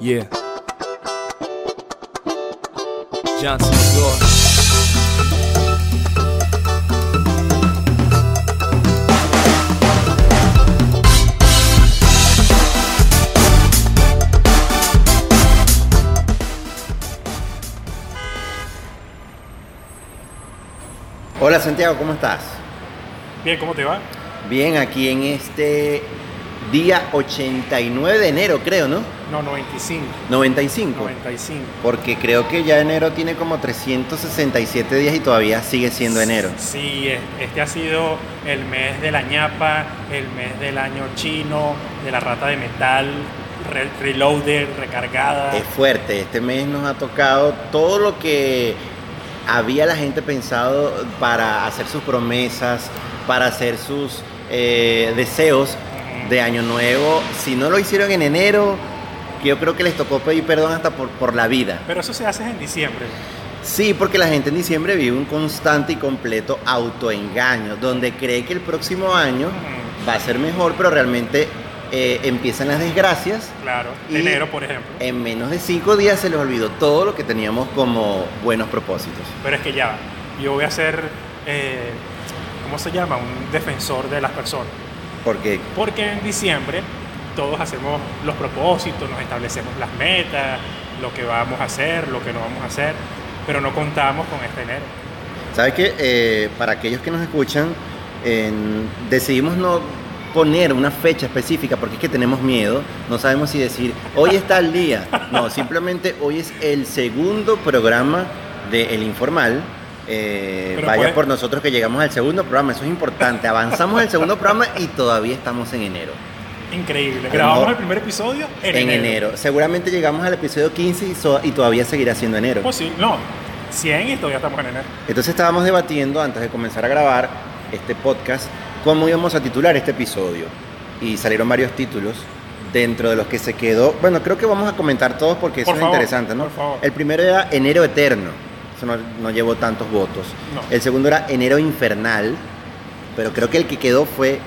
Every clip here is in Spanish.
Yeah. Johnson, New York. Hola Santiago, ¿cómo estás? Bien, ¿cómo te va? Bien, aquí en este día 89 de enero, creo, ¿no? No, 95. 95. 95. Porque creo que ya enero tiene como 367 días y todavía sigue siendo enero. Sí, es- este ha sido el mes de la ñapa, el mes del año chino, de la rata de metal, re- reloaded, recargada. Es fuerte, este mes nos ha tocado todo lo que había la gente pensado para hacer sus promesas, para hacer sus eh, deseos de año nuevo. Si no lo hicieron en enero, yo creo que les tocó pedir perdón hasta por, por la vida. Pero eso se hace en diciembre. Sí, porque la gente en diciembre vive un constante y completo autoengaño, donde cree que el próximo año va a ser mejor, pero realmente eh, empiezan las desgracias. Claro, Y- enero, por ejemplo. En menos de cinco días se les olvidó todo lo que teníamos como buenos propósitos. Pero es que ya, yo voy a ser, eh, ¿cómo se llama? Un defensor de las personas. Porque Porque en diciembre todos hacemos los propósitos, nos establecemos las metas, lo que vamos a hacer, lo que no vamos a hacer, pero no contamos con este enero. ¿Sabes qué? Eh, para aquellos que nos escuchan, decidimos no poner una fecha específica porque es que tenemos miedo, no sabemos si decir hoy está el día, no, simplemente hoy es el segundo programa de El Informal. Eh, vaya puede- por nosotros que llegamos al segundo programa, eso es importante, avanzamos al segundo programa y todavía estamos en enero. Increíble. Grabamos el primer episodio en, En enero, seguramente llegamos al episodio 15 y, so- y todavía seguirá siendo enero. Posible. No, 100 y todavía estamos en enero. Entonces estábamos debatiendo antes de comenzar a grabar este podcast cómo íbamos a titular este episodio. Y salieron varios títulos dentro de los que se quedó. Bueno, creo que vamos a comentar todos porque eso Por es favor, interesante, ¿no? por favor. El primero era Enero Eterno. Eso no, no llevó tantos votos. No. El segundo era Enero Infernal. Pero creo que el que quedó fue.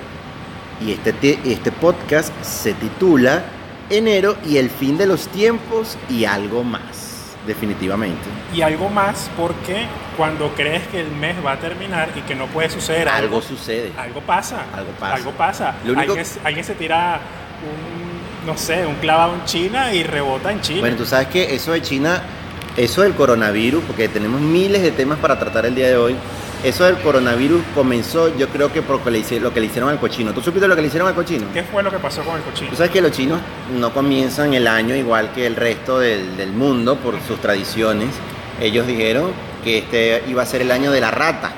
Y este, este podcast se titula Enero y el fin de los tiempos y algo más. Definitivamente. Y algo más porque cuando crees que el mes va a terminar y que no puede suceder algo, Algo sucede. algo pasa. Algo pasa. Algo pasa. Lo único- alguien, alguien se tira un, no sé, un clavado en China y rebota en China. Bueno, tú sabes que eso de China, eso del coronavirus, porque tenemos miles de temas para tratar el día de hoy, eso del coronavirus comenzó yo creo que por lo que le hicieron al cochino. ¿Tú supiste lo que le hicieron al cochino? ¿Qué fue lo que pasó con el cochino? Tú sabes que los chinos no comienzan el año igual que el resto del, del mundo por sus tradiciones. Ellos dijeron que este iba a ser el año de la rata.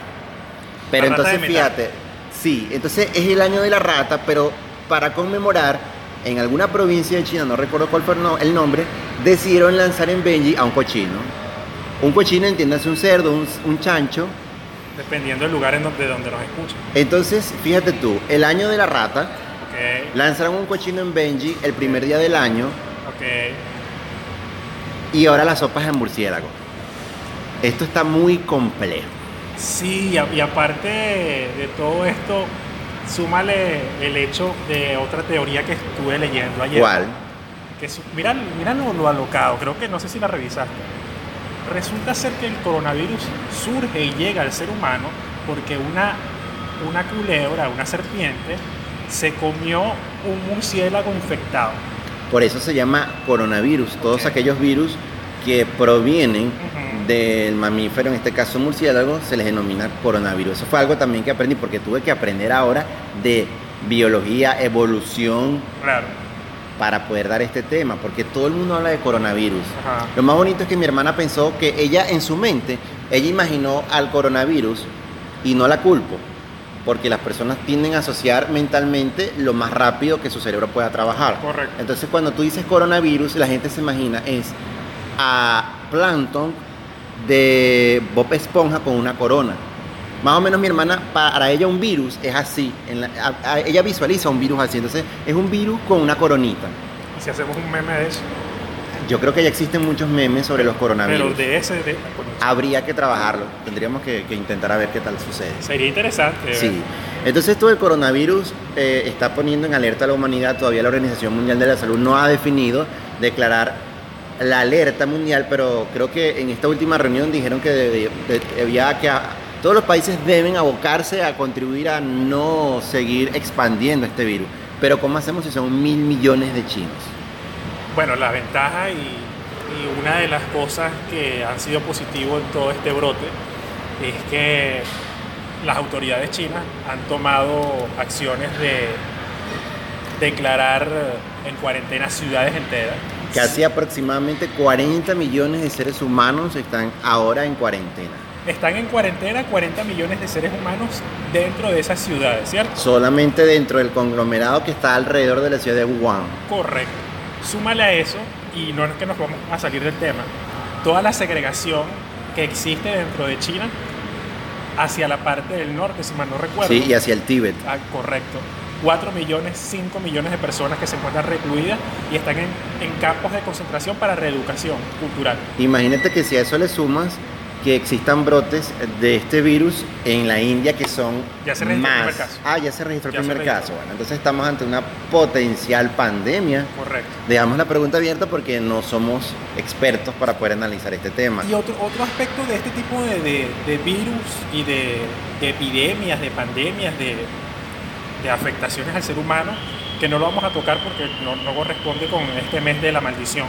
Pero La entonces fíjate, sí, entonces es el año de la rata, pero para conmemorar, en alguna provincia de China, no recuerdo cuál fue el no- el nombre, decidieron lanzar en Benji a un cochino. Un cochino, entiéndase, un cerdo, un, un chancho. Dependiendo del lugar en donde, donde nos escuchan. Entonces, fíjate tú, el año de la rata, Ok, lanzaron un cochino en Benji el primer día del año ok. y ahora la sopa es en murciélago. Esto está muy complejo. Sí, y, a- y aparte de todo esto, súmale el hecho de otra teoría que estuve leyendo ayer. ¿Cuál? Que su- mira, mira lo, lo alocado, creo que no sé si la revisaste. Resulta ser que el coronavirus surge y llega al ser humano porque una, una culebra, una serpiente, se comió un murciélago infectado. Por eso se llama coronavirus. Todos aquellos virus que provienen. Del mamífero, en este caso murciélago, se les denomina coronavirus. Eso fue algo también que aprendí porque tuve que aprender ahora de biología, evolución, Claro. para poder dar este tema, porque todo el mundo habla de coronavirus. Ajá. Lo más bonito es que mi hermana pensó que ella en su mente, ella imaginó al coronavirus y no la culpo, porque las personas tienden a asociar mentalmente lo más rápido que su cerebro pueda trabajar. Correcto. Entonces cuando tú dices coronavirus, la gente se imagina es a Plankton de Bob Esponja con una corona. Más o menos mi hermana, para ella un virus es así. en la- a- a- ella visualiza un virus así. Entonces es un virus con una coronita. Y si hacemos un meme de eso. Yo creo que ya existen muchos memes sobre los coronavirus. Pero de ese, de, Habría que trabajarlo. Tendríamos que, que intentar a ver qué tal sucede. sería interesante. Sí. Entonces esto del coronavirus eh, está poniendo en alerta a la humanidad. Todavía la Organización Mundial de la Salud no ha definido declarar la alerta mundial, pero creo que en esta última reunión dijeron que debía, debía que todos los países deben abocarse a contribuir a no seguir expandiendo este virus. Pero ¿cómo hacemos si son mil millones de chinos? Bueno, la ventaja y, y una de las cosas que han sido positivo en todo este brote es que las autoridades chinas han tomado acciones de declarar en cuarentena ciudades enteras. Casi aproximadamente 40 millones de seres humanos están ahora en cuarentena. Están en cuarentena 40 millones de seres humanos dentro de esas ciudades, ¿cierto? Solamente dentro del conglomerado que está alrededor de la ciudad de Wuhan. Correcto. Súmale a eso, y no es que nos vamos a salir del tema, toda la segregación que existe dentro de China hacia la parte del norte, si mal no recuerdo. Sí, y hacia el Tíbet. Ah, correcto. 4 millones, 5 millones de personas que se encuentran recluidas y están en, en campos de concentración para reeducación cultural. Imagínate que si a eso le sumas que existan brotes de este virus en la India que son Ya se registró el más. primer caso. Ah, ya se registró el Ya primer caso. Bueno, entonces estamos ante una potencial pandemia. Correcto. Dejamos la pregunta abierta porque no somos expertos para poder analizar este tema. Y otro, otro aspecto de este tipo de, de- de virus y de, de epidemias, de pandemias, de, de afectaciones al ser humano, que no lo vamos a tocar porque no, no corresponde con este mes de la maldición.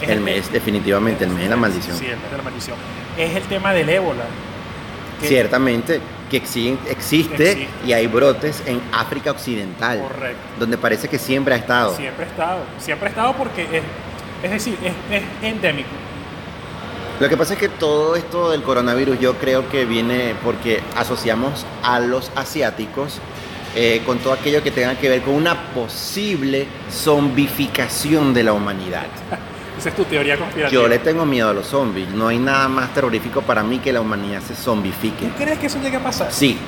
Es El mes, definitivamente, el mes de la maldición. Sí, el mes de la maldición. Es el tema del ébola. que- Ciertamente que exi- existe, Existe. y hay brotes en África Occidental, Correcto. donde parece que siempre ha estado. Siempre ha estado. Siempre ha estado porque es, es decir, es, es endémico. Lo que pasa es que todo esto del coronavirus yo creo que viene porque asociamos a los asiáticos eh, con todo aquello que tenga que ver con una posible zombificación de la humanidad. Esa es tu teoría conspirativa. Yo le tengo miedo a los zombies. No hay nada más terrorífico para mí que la humanidad se zombifique. ¿Tú crees que eso llegue a pasar? Sí,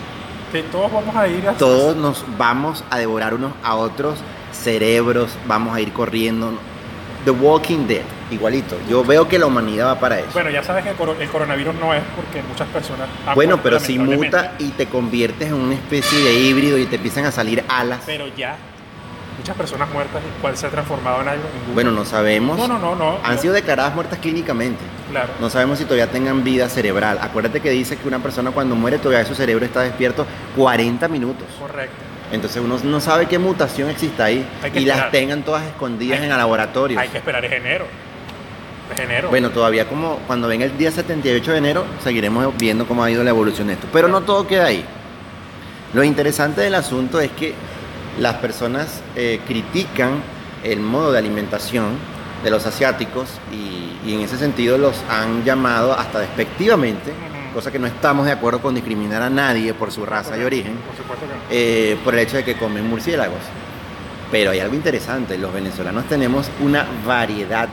Que todos vamos a ir a... todos nos vamos a devorar unos a otros cerebros, vamos a ir corriendo. The Walking Dead, igualito. Yo veo que la humanidad va para eso. Bueno, ya sabes que el coro- el coronavirus no es porque muchas personas... han Bueno, pero si muta y te conviertes en una especie de híbrido y te empiezan a salir alas. Pero ya, muchas personas muertas, ¿cuál se ha transformado en algo? En Bueno, no sabemos. No, no, no, no. Han sido declaradas muertas clínicamente. Claro. No sabemos si todavía tengan vida cerebral. Acuérdate que dice que una persona cuando muere todavía su cerebro está despierto 40 minutos. Correcto. Entonces uno no sabe qué mutación existe ahí y las tengan todas escondidas Hay- en el laboratorio. Hay que esperar, es enero. Enero. Bueno, todavía como cuando venga el día 78 de enero seguiremos viendo cómo ha ido la evolución de esto. Pero no todo queda ahí. Lo interesante del asunto es que las personas eh, critican el modo de alimentación de los asiáticos y, y en ese sentido los han llamado hasta despectivamente, cosa que no estamos de acuerdo con discriminar a nadie por su raza y origen, Por supuesto que no. eh, por el hecho de que comen murciélagos. Pero hay algo interesante, los venezolanos tenemos una variedad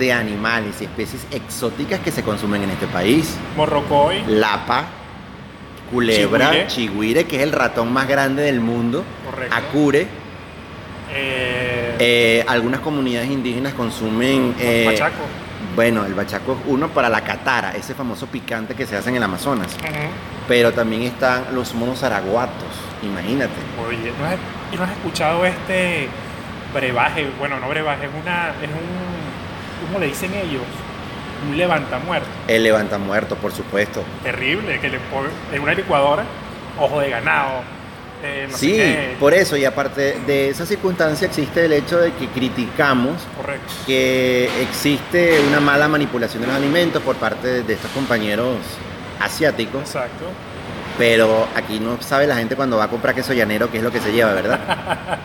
de animales y especies exóticas que se consumen en este país. Morrocoy, Lapa, culebra, Chigüire. chigüire, que es el ratón más grande del mundo, Correcto. acure. eh, Eh, algunas comunidades indígenas consumen... eh, Pachaco. bueno, el bachaco es uno para la catara, ese famoso picante que se hace en el Amazonas. Pero también están los monos araguatos, imagínate. Oye, ¿no has, y no has escuchado este brebaje? Bueno, no brebaje, es una, es un, ¿cómo le dicen ellos? Un levantamuerto. El levantamuerto, por supuesto. Terrible, que le ponen en una licuadora, ojo de ganado, eh, no Sí, por eso, y aparte de esa circunstancia existe el hecho de que criticamos Correcto. que existe una mala manipulación de los alimentos por parte de, de estos compañeros asiáticos, Exacto. pero aquí no sabe la gente cuando va a comprar queso llanero qué es lo que se lleva, ¿verdad?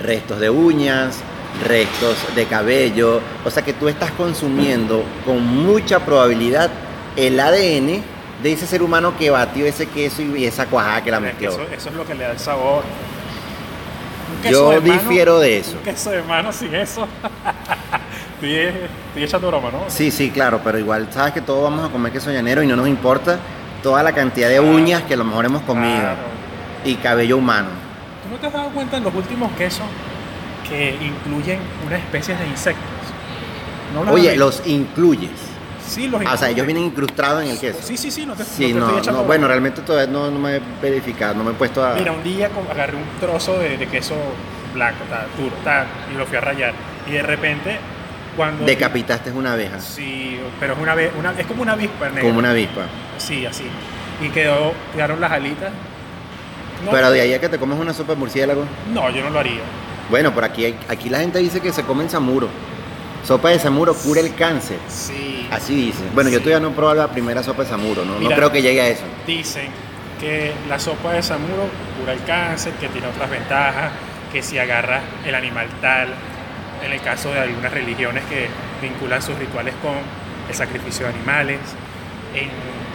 restos de uñas, restos de cabello, o sea que tú estás consumiendo con mucha probabilidad el ADN de ese ser humano que batió ese queso y esa cuajada que la Es que mezcló. eso, eso es lo que le da el sabor. Un Yo de mano- difiero de eso. Un queso de mano sin eso. estoy, estoy echando broma, ¿no? Sí, sí, claro, pero igual sabes que todos vamos a comer queso llanero y no nos importa toda la cantidad de uñas que a lo mejor hemos comido Claro. y cabello humano. ¿Tú no te has dado cuenta en los últimos quesos que incluyen unas especies de insectos? ¿No los Oye, los incluyes. Sí, los Ah, o sea, ellos vienen incrustados en el queso. Sí, sí, sí, no te, Sí, no te estoy echando no, bueno, realmente todavía no, no me he verificado, no me he puesto a... Mira, un día agarré un trozo de, de queso blanco, ta, duro, y lo fui a rayar. Y de repente, cuando... Decapitaste una abeja, Sí, pero es, una, ave- una- es como una avispa negra. como una avispa. Sí, así. Y quedó, quedaron las alitas. No, Pero de ahí a que te comes una sopa de murciélago. No, yo no lo haría. Bueno, por aquí, aquí la gente dice que se comen samuro. Sopa de samuro cura el cáncer. Sí. Así dice. Bueno, yo todavía no he probado la primera sopa de samuro, ¿no? No creo que llegue a eso. Dicen que la sopa de samuro cura el cáncer, que tiene otras ventajas, que si agarras el animal tal, en el caso de algunas religiones que vinculan sus rituales con el sacrificio de animales. En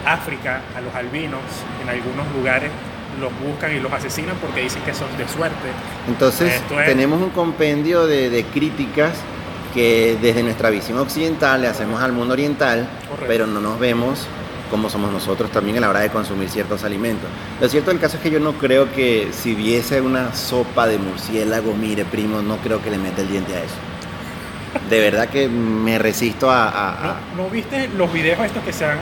África, a los albinos, en algunos lugares, los buscan y los asesinan porque dicen que son de suerte. Entonces, es- tenemos un compendio de, de críticas que desde nuestra visión occidental le hacemos al mundo oriental, Correcto. pero no nos vemos como somos nosotros también a la hora de consumir ciertos alimentos. Lo cierto del caso es que yo no creo que si viese una sopa de murciélago, mire primo, no creo que le meta el diente a eso. De verdad que me resisto a... a- a- ¿No, ¿no viste los videos estos que se han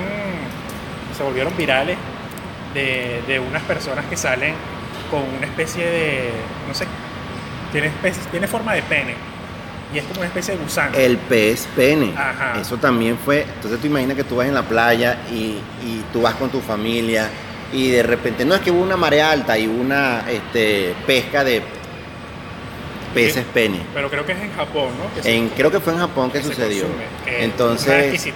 se volvieron virales de, de unas personas que salen con una especie de no sé tiene especie- tiene forma de pene y es como una especie de gusano El pez pene. Ajá. Eso también fue. Entonces tú imaginas que tú vas en la playa y, y tú vas con tu familia y de repente no es que hubo una marea alta y una este, pesca de peces pene. pero creo que es en Japón ¿no? Que se- En, creo que fue en Japón que, sucedió. Entonces,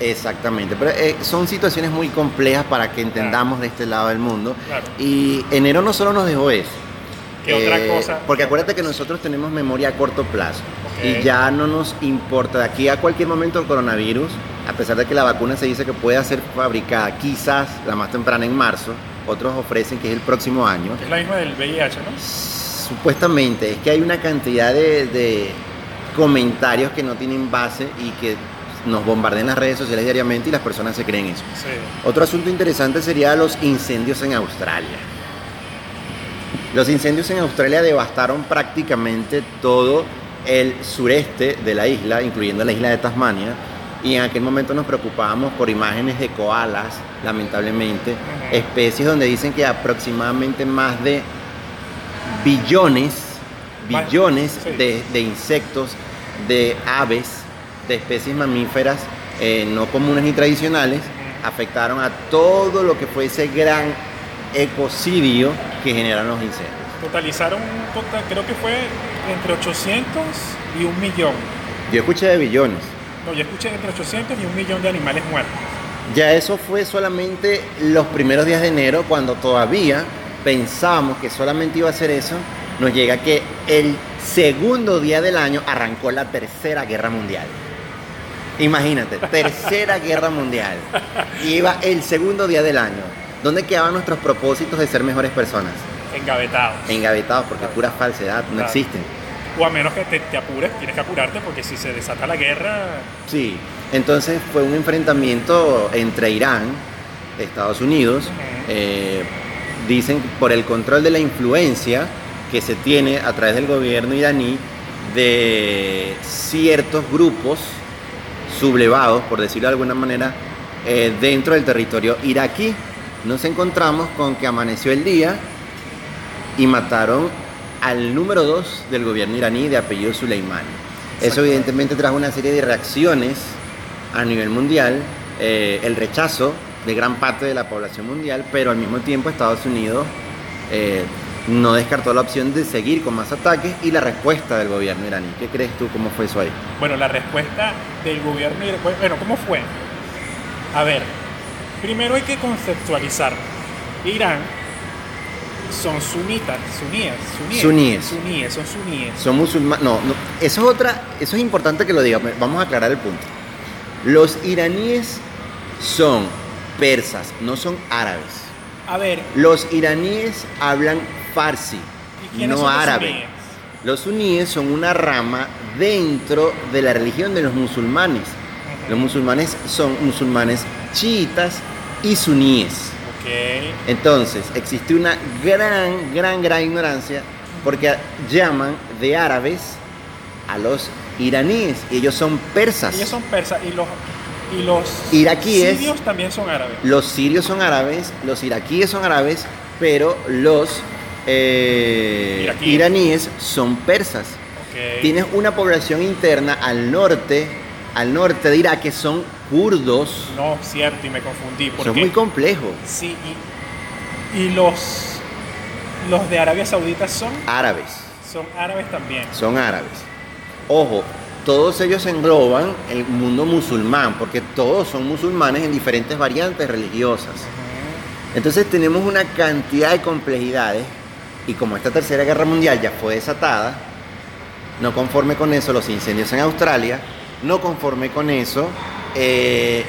exactamente. Pero eh, son situaciones muy complejas para que entendamos de este lado del mundo. Claro. Y enero no solo nos dejó eso. ¿Qué otra Eh, cosa? Porque acuérdate que nosotros tenemos memoria a corto plazo y ya no nos importa de aquí a cualquier momento el coronavirus, a pesar de que la vacuna se dice que puede ser fabricada quizás la más temprana en marzo, otros ofrecen que es el próximo año. es la misma del VIH ¿no? Supuestamente, es que hay una cantidad de, de comentarios que no tienen base y que nos bombardean las redes sociales diariamente y las personas se creen eso. sí Otro asunto interesante sería los incendios en Australia. Los incendios en Australia devastaron prácticamente todo el sureste de la isla, incluyendo la isla de Tasmania, y en aquel momento nos preocupábamos por imágenes de koalas, lamentablemente, especies donde dicen que aproximadamente más de billones, billones sí. de, de insectos, de aves, de especies mamíferas eh, no comunes ni tradicionales, afectaron a todo lo que fue ese gran ecocidio que generan los incendios. totalizaron un total creo que fue entre 800 y un millón Yo escuché de billones. no yo escuché entre 800 y un millón de animales muertos Ya eso fue solamente los primeros días de enero, cuando todavía pensábamos que solamente iba a ser eso, nos llega que el segundo día del año arrancó la tercera guerra mundial. Imagínate, tercera guerra mundial. Y iba el segundo día del año. ¿Dónde quedaban nuestros propósitos de ser mejores personas? engavetados Engavetados, porque es pura falsedad, no Claro. existen. O a menos que te, te apures, tienes que apurarte porque si se desata la guerra, Sí, entonces fue un enfrentamiento entre Irán, Estados Unidos, eh, dicen por el control de la influencia que se tiene a través del gobierno iraní de ciertos grupos sublevados, por decirlo de alguna manera, eh, dentro del territorio iraquí. Nos encontramos con que amaneció el día y mataron al número dos del gobierno iraní de apellido Soleimani. Eso evidentemente trajo una serie de reacciones a nivel mundial, eh, el rechazo de gran parte de la población mundial, pero al mismo tiempo Estados Unidos eh, no descartó la opción de seguir con más ataques y la respuesta del gobierno iraní. ¿Qué crees tú? ¿Cómo fue eso ahí? bueno, la respuesta del gobierno, ira- bueno, ¿cómo fue? A ver, primero hay que conceptualizar. Irán son sunitas, suníes, suníes, Suníes. suníes, son suníes. Son musulmanes. No, no, eso es otra. Eso es importante que lo diga. Vamos a aclarar el punto. Los iraníes son persas, no son árabes. A ver, Los iraníes hablan farsi, ¿y quiénes no son árabe. suníes? Los suníes son una rama dentro de la religión de los musulmanes. Los musulmanes son musulmanes chiitas y suníes. Ok, Entonces, existe una gran, gran, gran ignorancia porque llaman de árabes a los iraníes y ellos son persas. ellos son persas y los, y los Iraquíes. sirios también son árabes. Los sirios son árabes, los iraquíes son árabes, pero los eh, iraníes son persas. Tienes una población interna al norte, al norte de Irak, que son kurdos. No, cierto, y me confundí. Porque es muy complejo. Sí, y, y los, los de Arabia Saudita son, Árabes, son árabes también. son árabes. Ojo, todos ellos engloban el mundo musulmán, porque todos son musulmanes en diferentes variantes religiosas. Entonces tenemos una cantidad de complejidades y como esta tercera guerra mundial ya fue desatada, no conforme con eso los incendios en Australia, no conforme con eso, eh,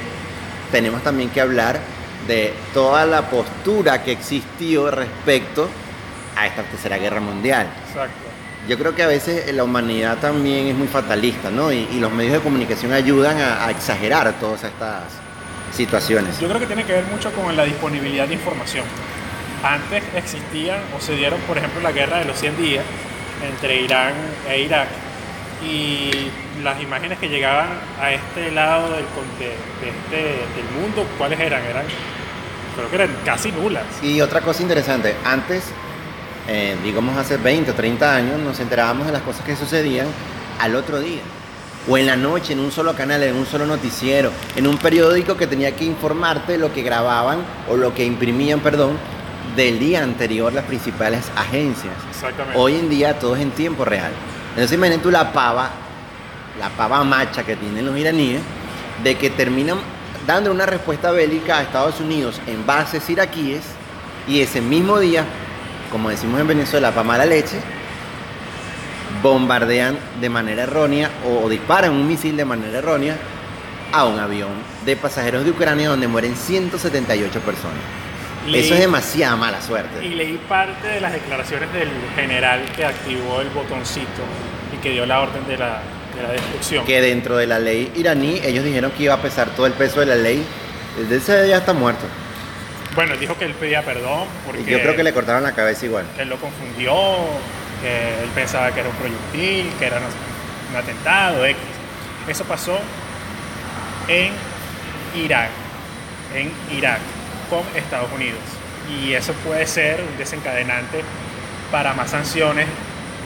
tenemos también que hablar de toda la postura que existió respecto a esta tercera guerra mundial. Exacto. Yo creo que a veces la humanidad también es muy fatalista, ¿no? Y, y los medios de comunicación ayudan a, a exagerar todas estas situaciones. Yo creo que tiene que ver mucho con la disponibilidad de información. Antes existían o se dieron, por ejemplo, la guerra de los 100 días entre Irán e Irak y las imágenes que llegaban a este lado del, de, de este, del mundo, ¿cuáles eran? Eran, creo que eran casi nulas. Y otra cosa interesante, antes, eh, digamos hace 20 o 30 años, nos enterábamos de las cosas que sucedían al otro día. O en la noche, en un solo canal, en un solo noticiero, en un periódico que tenía que informarte lo que grababan o lo que imprimían, perdón, del día anterior las principales agencias. Exactamente. Hoy en día todo es en tiempo real. Entonces imagínate tú la pava, la pava macha que tienen los iraníes, de que terminan dando una respuesta bélica a Estados Unidos en bases iraquíes y ese mismo día, como decimos en Venezuela, para mala leche, bombardean de manera errónea o, disparan un misil de manera errónea a un avión de pasajeros de Ucrania donde mueren 178 personas. Leí- Eso es demasiada mala suerte. Y leí parte de las declaraciones del general que activó el botoncito y que dio la orden de la, de la destrucción. que dentro de la ley iraní ellos dijeron que iba a pesar todo el peso de la ley. Desde ese día está muerto. Bueno, dijo que él pedía perdón porque Y yo creo que le cortaron la cabeza igual. que él lo confundió, que él pensaba que era un proyectil, que era un atentado, X. Eso pasó en Irak, en Irak, con Estados Unidos. Y eso puede ser un desencadenante para más sanciones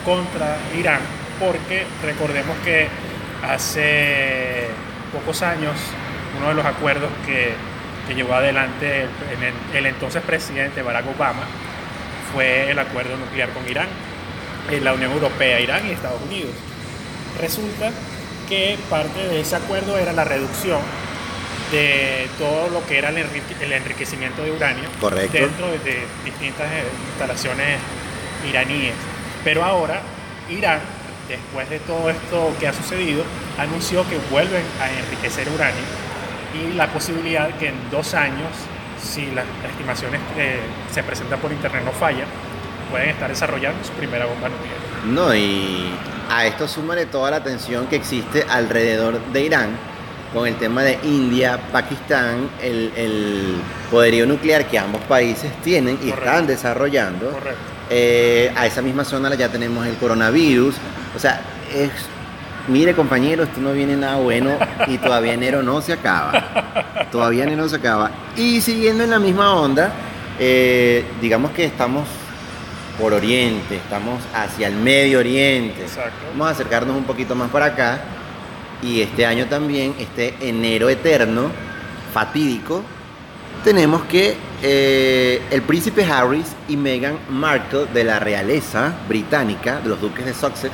contra Irán, porque recordemos que hace pocos años uno de los acuerdos que, que llevó adelante el, el- el entonces presidente Barack Obama fue el acuerdo nuclear con Irán, en la Unión Europea, Irán y Estados Unidos. Resulta que parte de ese acuerdo era la reducción de todo lo que era el, enrique- el enriquecimiento de uranio Correcto. dentro de, de distintas eh, instalaciones iraníes. Pero ahora Irán, después de todo esto que ha sucedido, anunció que vuelven a enriquecer uranio y la posibilidad que en dos años, si las estimaciones que se presentan por internet no fallan, pueden estar desarrollando su primera bomba nuclear. No, y a esto súmale toda la tensión que existe alrededor de Irán con el tema de India, Pakistán, el, el poderío nuclear que ambos países tienen y Correcto. están desarrollando. Correcto. Eh, a esa misma zona ya tenemos el coronavirus. O sea, es, mire compañero, esto no viene nada bueno y todavía enero no se acaba. Todavía enero no se acaba. Y siguiendo en la misma onda, eh, digamos que estamos por Oriente, estamos hacia el Medio Oriente. Exacto. Vamos a acercarnos un poquito más para acá. Y este año también, este enero eterno, fatídico, tenemos que eh, el príncipe Harris y Meghan Markle de la realeza británica, de los duques de Sussex,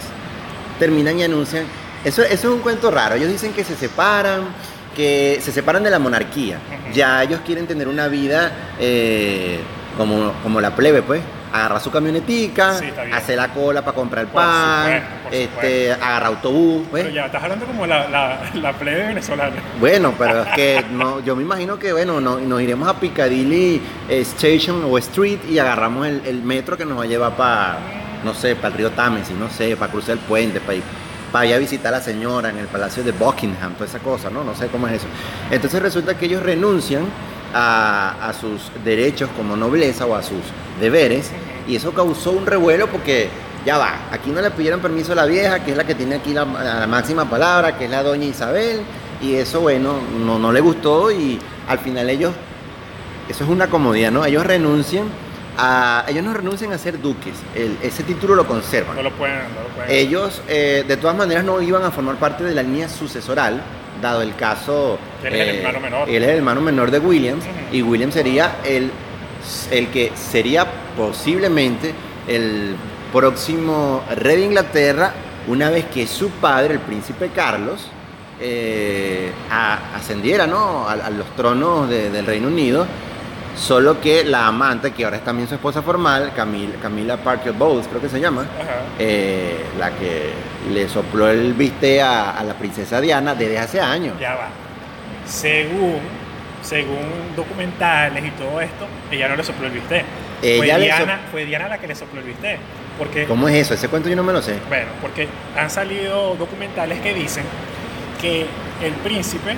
terminan y anuncian. Eso, eso es un cuento raro. Ellos dicen que se separan, que se separan de la monarquía. Ya ellos quieren tener una vida eh, como, como la plebe, pues. Agarrar su camionetica, Sí, hacer la cola para comprar Por pan, supuesto, por este, agarrar autobús. pues. Pero ya estás hablando como la, la, la plebe venezolana. Bueno, pero es que no, yo me imagino que bueno, no- nos iremos a Piccadilly Station o Street y agarramos el, el metro que nos va a llevar para, no sé, para el río Támesis, no sé, para cruzar el puente, para ir, a visitar a la señora en el Palacio de Buckingham, toda esa cosa, ¿no? No sé cómo es eso. Entonces resulta que ellos renuncian a, sus derechos como nobleza o a sus deberes y eso causó un revuelo porque ya va, aquí no le pidieron permiso a la vieja, que es la que tiene aquí la, la máxima palabra, que es la doña Isabel, y eso, bueno, no, no le gustó y al final ellos, eso es una comodidad, ¿no? Ellos renuncian a- ellos no renuncian a ser duques, el- ese título lo conservan. No lo pueden, no lo pueden. Ellos, eh, de todas maneras, no iban a formar parte de la línea sucesoral, dado el caso. Él es el eh, hermano menor. Él es el hermano menor de Williams, y Williams sería el, el que sería posiblemente el próximo rey de Inglaterra, una vez que su padre, el príncipe Carlos, eh, a- ascendiera ¿no? a, a los tronos de- del Reino Unido. Solo que la amante, que ahora es también su esposa formal, Camila, Camila Parker Bowles, creo que se llama, eh, la que le sopló el viste a, a la princesa Diana desde hace años. Ya va. Según, según documentales y todo esto, ella no le sopló el. Ella fue, Diana, fue Diana la que le sopló el. Porque, ¿Cómo es eso? Ese cuento yo no me lo sé. bueno, porque han salido documentales que dicen que el príncipe,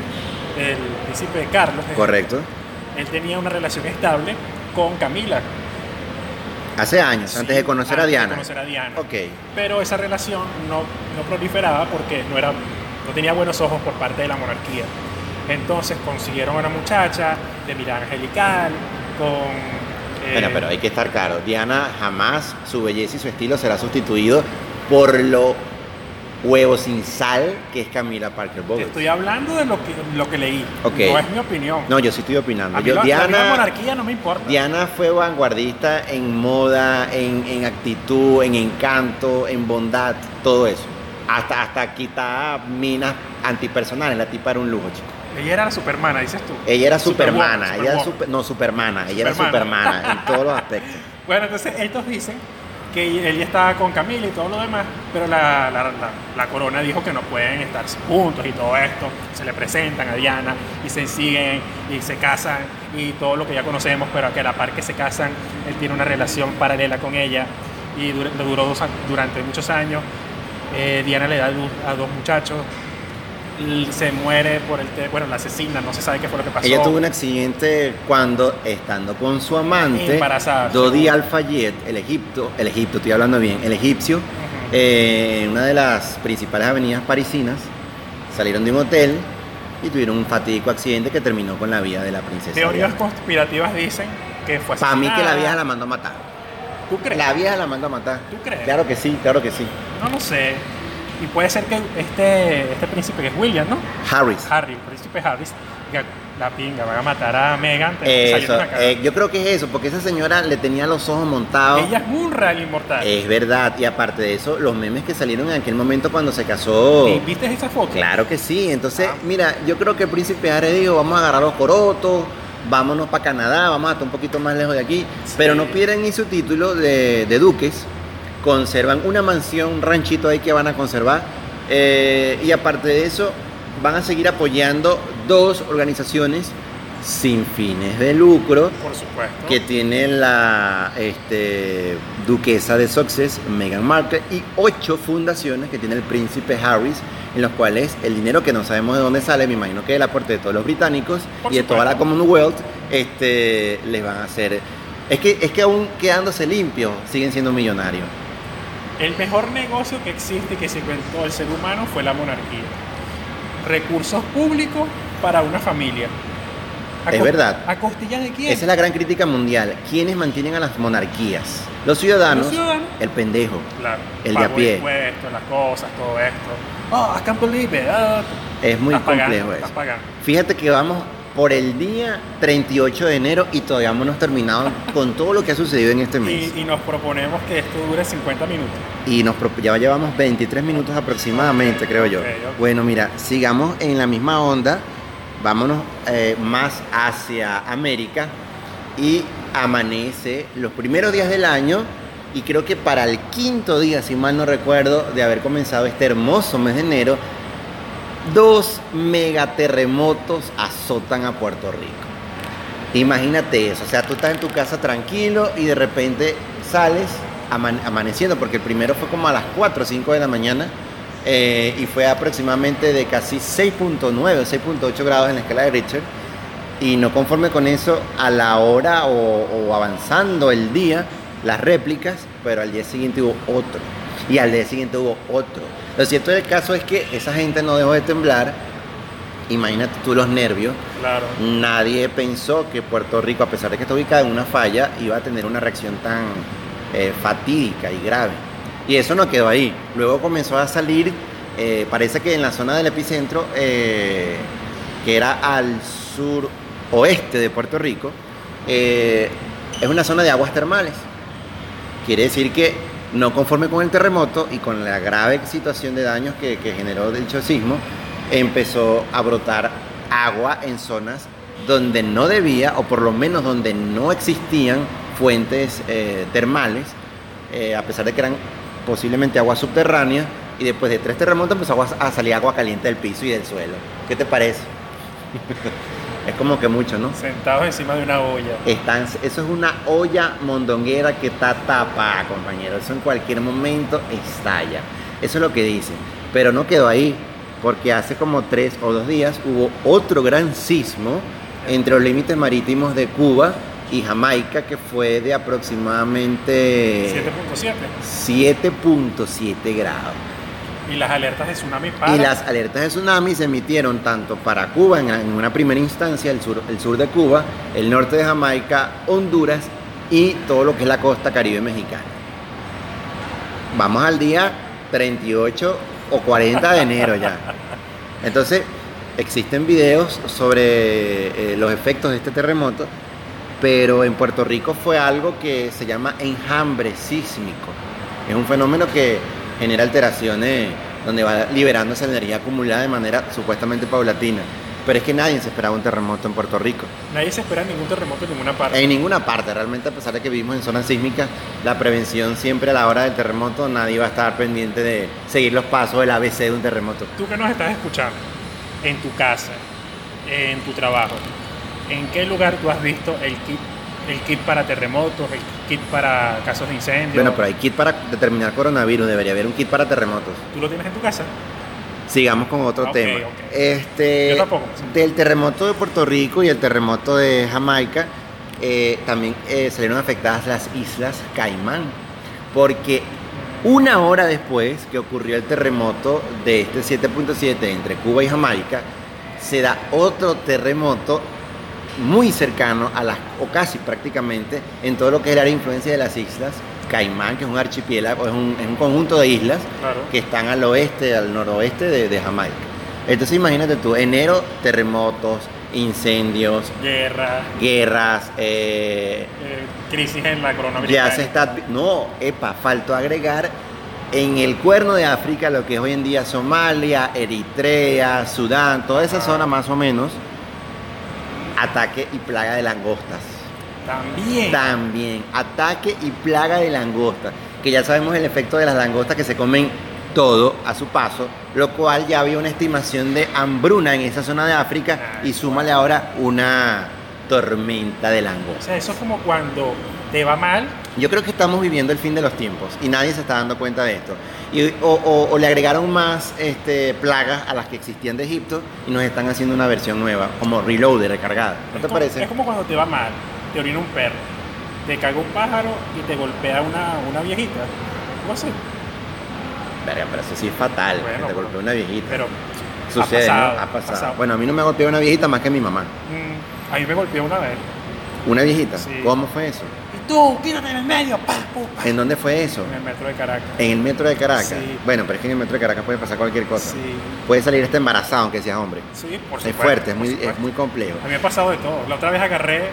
el príncipe Carlos, Correcto. Él tenía una relación estable con Camila. Hace años, Sí, antes de conocer a antes de Diana. conocer a Diana. Ok. Pero esa relación no, no proliferaba porque no, era, no tenía buenos ojos por parte de la monarquía. Entonces consiguieron a una muchacha de mirada angelical, con... eh, Bueno, pero hay que estar claro. Diana jamás su belleza y su estilo será sustituido por lo huevo sin sal que es Camila Parker Te Bowles. estoy hablando de lo que, lo que leí. Ok. No es mi opinión. No, yo sí estoy opinando. a mí Yo- la, la Diana, monarquía no me importa. Diana fue vanguardista en moda, en, en actitud, en encanto, en bondad, todo eso. Hasta, hasta quitar minas antipersonales. La tipa era un lujo, chico. Ella era la supermana, dices tú. Ella era Superwoman, supermana, ella era super- no supermana, ella era Supermana. supermana en todos los aspectos. Bueno, entonces estos dicen que él ya estaba con Camila y todo lo demás, pero la, la- la- corona dijo que no pueden estar juntos y todo esto. Se le presentan a Diana y se siguen y se casan y todo lo que ya conocemos, pero que a la par que se casan, él tiene una relación paralela con ella y dur- duró dos durante muchos años. Eh, Diana le da a dos muchachos. Se muere por el... te- bueno, la asesina, no se sabe qué fue lo que pasó. Ella tuvo un accidente cuando, estando con su amante, Embarazada, Dodi. Al-Fayed, el Egipto, el Egipto, estoy hablando bien, el egipcio, eh, en una de las principales avenidas parisinas, salieron de un hotel y tuvieron un fatídico accidente que terminó con la vida de la princesa. Teorías conspirativas dicen que fue Para mí que la vieja la mandó a matar. ¿Tú crees? La vieja la mandó a matar. ¿Tú crees? Claro que sí, claro que sí. No lo sé. Y puede ser que este, este príncipe que es William, ¿no? Harris. Harry, el príncipe Harris, diga, la pinga, van a matar a Megan. tenemos que Eso, salirnos acá". eh, yo creo que es eso, porque esa señora le tenía los ojos montados. Ella es un real inmortal. Es verdad, y aparte de eso, los memes que salieron en aquel momento cuando se casó. ¿Y ¿Viste esa foto? Claro que sí, entonces, Ah. mira, yo creo que el príncipe Harry dijo, vamos a agarrar los corotos, vámonos para Canadá, vamos a estar un poquito más lejos de aquí, Sí. pero no pierden ni su título de, de duques, conservan una mansión, un ranchito ahí que van a conservar, eh, y aparte de eso, van a seguir apoyando dos organizaciones sin fines de lucro, Por supuesto. que tiene la este, duquesa de Sussex, Meghan Markle, y ocho fundaciones que tiene el príncipe Harris, en los cuales el dinero que no sabemos de dónde sale, me imagino que del aporte de todos los británicos Por y de toda la. Commonwealth, este, les van a hacer... Es que, es que aún quedándose limpios, siguen siendo millonarios. El mejor negocio que existe y que se inventó el ser humano fue la monarquía. Recursos públicos para una familia. ¿A Es verdad. ¿A costilla de quién? Esa es la gran crítica mundial. ¿Quiénes mantienen a las monarquías? Los ciudadanos, Los ciudadanos. el pendejo. Claro. El de a pie. impuestos, las cosas, todo esto. Oh, I can't believe it. Es muy pagando, complejo estás eso. pagando. Fíjate que vamos por el día 38 de enero y todavía hemos terminado con todo lo que ha sucedido en este mes. Y, y nos proponemos que esto dure 50 minutos. Y nos ya llevamos 23 minutos aproximadamente, creo yo. Bueno, mira, sigamos en la misma onda. Vámonos eh, más hacia América y amanece los primeros días del año y creo que para el quinto día, si mal no recuerdo, de haber comenzado este hermoso mes de enero, dos megaterremotos azotan a Puerto Rico. Imagínate eso, o sea, tú estás en tu casa tranquilo y de repente sales aman- amaneciendo, porque el primero fue como a las 4 o 5 de la mañana eh, y fue aproximadamente de casi 6.9 o 6.8 grados en la escala de Richter. Y no conforme con eso, a la hora o avanzando el día, las réplicas, pero al día siguiente hubo otro. Y al día siguiente hubo otro. Lo cierto del caso es que esa gente no dejó de temblar Imagínate tú los nervios. Claro. Nadie pensó que Puerto Rico, a pesar de que está ubicada en una falla, iba a tener una reacción tan eh, fatídica y grave. Y eso no quedó ahí. Luego comenzó a salir, eh, parece que en la zona del epicentro, eh, que era al sur oeste de Puerto Rico, es una zona de aguas termales. Quiere decir que no conforme con el terremoto y con la grave situación de daños que, generó dicho sismo, empezó a brotar agua en zonas donde no debía, o por lo menos donde no existían fuentes eh, termales, eh, a pesar de que eran posiblemente agua subterránea, y después de tres terremotos empezó a salir agua caliente del piso y del suelo. ¿Qué te parece? es como que mucho, ¿no? Sentados encima de una olla. Están, eso es una olla mondonguera que está tapada, compañero. Eso en cualquier momento estalla. Eso es lo que dicen. Pero no quedó ahí, porque hace como tres o dos días hubo otro gran sismo entre los límites marítimos de Cuba y Jamaica, que fue de aproximadamente 7.7. 7.7 grados. Y las alertas de tsunami para. Y las alertas de tsunami se emitieron tanto para Cuba en, en una primera instancia, el sur, el sur de Cuba, el norte de Jamaica, Honduras y todo lo que es la costa caribe mexicana. Vamos al día 38 o 40 de enero ya. Entonces, existen videos sobre eh, los efectos de este terremoto, pero en Puerto Rico fue algo que se llama enjambre sísmico. Es un fenómeno que genera alteraciones donde va liberando esa energía acumulada de manera supuestamente paulatina. Pero es que nadie se esperaba un terremoto en Puerto Rico. Nadie se espera ningún terremoto en ninguna parte. En ninguna parte, realmente a pesar de que vivimos en zonas sísmicas, la prevención siempre a la hora del terremoto, nadie va a estar pendiente de seguir los pasos del ABC de un terremoto. Tú que nos estás escuchando, en tu casa, en tu trabajo, ¿en qué lugar tú has visto el kit, el kit para terremotos, el kit para casos de incendio? Bueno, pero hay kit para determinar coronavirus, debería haber un kit para terremotos. ¿Tú lo tienes en tu casa? Sigamos con otro Ok, tema. Este, Yo tampoco. Del terremoto de Puerto Rico y el terremoto de Jamaica, eh, también eh, salieron afectadas las islas Caimán, porque una hora después que ocurrió el terremoto de este 7.7 entre Cuba y Jamaica, se da otro terremoto muy cercano a las, o casi prácticamente, en todo lo que es el área de influencia de las islas Caimán, que es un archipiélago, es un, es un conjunto de islas Claro. que están al oeste, al noroeste de, de Jamaica. Entonces imagínate tú, enero, terremotos, incendios, Guerra, guerras, eh, eh, crisis en la corona ya se está... No, epa, faltó agregar en el cuerno de África lo que es hoy en día Somalia, Eritrea, Sudán, toda esa Ah. zona más o menos, ataque y plaga de langostas. También. También, ataque y plaga de langosta, que ya sabemos el efecto de las langostas que se comen todo a su paso, lo cual ya había una estimación de hambruna en esa zona de África y súmale ahora una tormenta de O langosta. sea, eso es como cuando te va mal, Yo creo que estamos viviendo el fin de los tiempos y nadie se está dando cuenta de esto. Y, o, o- o le agregaron más este, plagas a las que existían de Egipto y nos están haciendo una versión nueva, como reloader, recargada. ¿No es te como, parece? es como cuando te va mal, te orina un perro, te caga un pájaro y te golpea una, una viejita. ¿Cómo así? Verga, pero eso sí es fatal, Bueno, que te golpeó una viejita. Pero Sucede, ha pasado, ¿no? Ha pasado. pasado. Bueno, a mí no me ha golpeado una viejita más que mi mamá. mm, a mí me golpeó una vez. ¿Una viejita? Sí. ¿Cómo fue eso? Tú, tírate en el medio, pa, pu, pa. ¿En dónde fue eso? En el metro de Caracas. En el metro de Caracas. Sí. Bueno, pero es que en el metro de Caracas puede pasar cualquier cosa. Sí, Puede salir este embarazado aunque seas hombre. sí, por Es supuesto. fuerte, es muy, es muy complejo. A mí me ha pasado de todo. La otra vez agarré,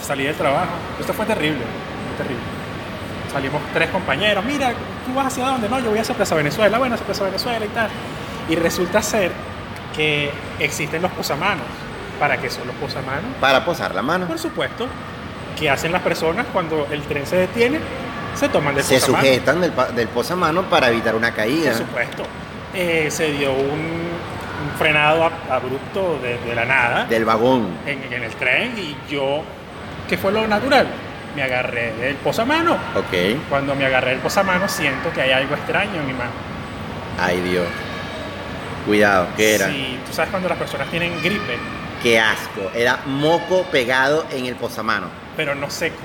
salí del trabajo. Esto fue terrible, muy terrible. Salimos tres compañeros. Mira, ¿tú vas hacia dónde? No, yo voy hacia Plaza Venezuela. Bueno, hacia Plaza Venezuela y tal. Y resulta ser que existen los posamanos. ¿Para qué son los posamanos? Para posar la mano. Por supuesto, que hacen las personas cuando el tren se detiene, se toman del Se posamano. sujetan del, del posamano para evitar una caída. Por supuesto. Eh, se dio un, un frenado ab- abrupto de, de la nada Del vagón. en, en el tren y yo, ¿qué fue lo natural? Me agarré del posamano. Ok. Cuando me agarré del posamano siento que hay algo extraño en mi mano. Ay, Dios. Cuidado, ¿qué era? Sí, tú sabes cuando las personas tienen gripe, Qué asco. Era moco pegado en el posamano. Pero no seco.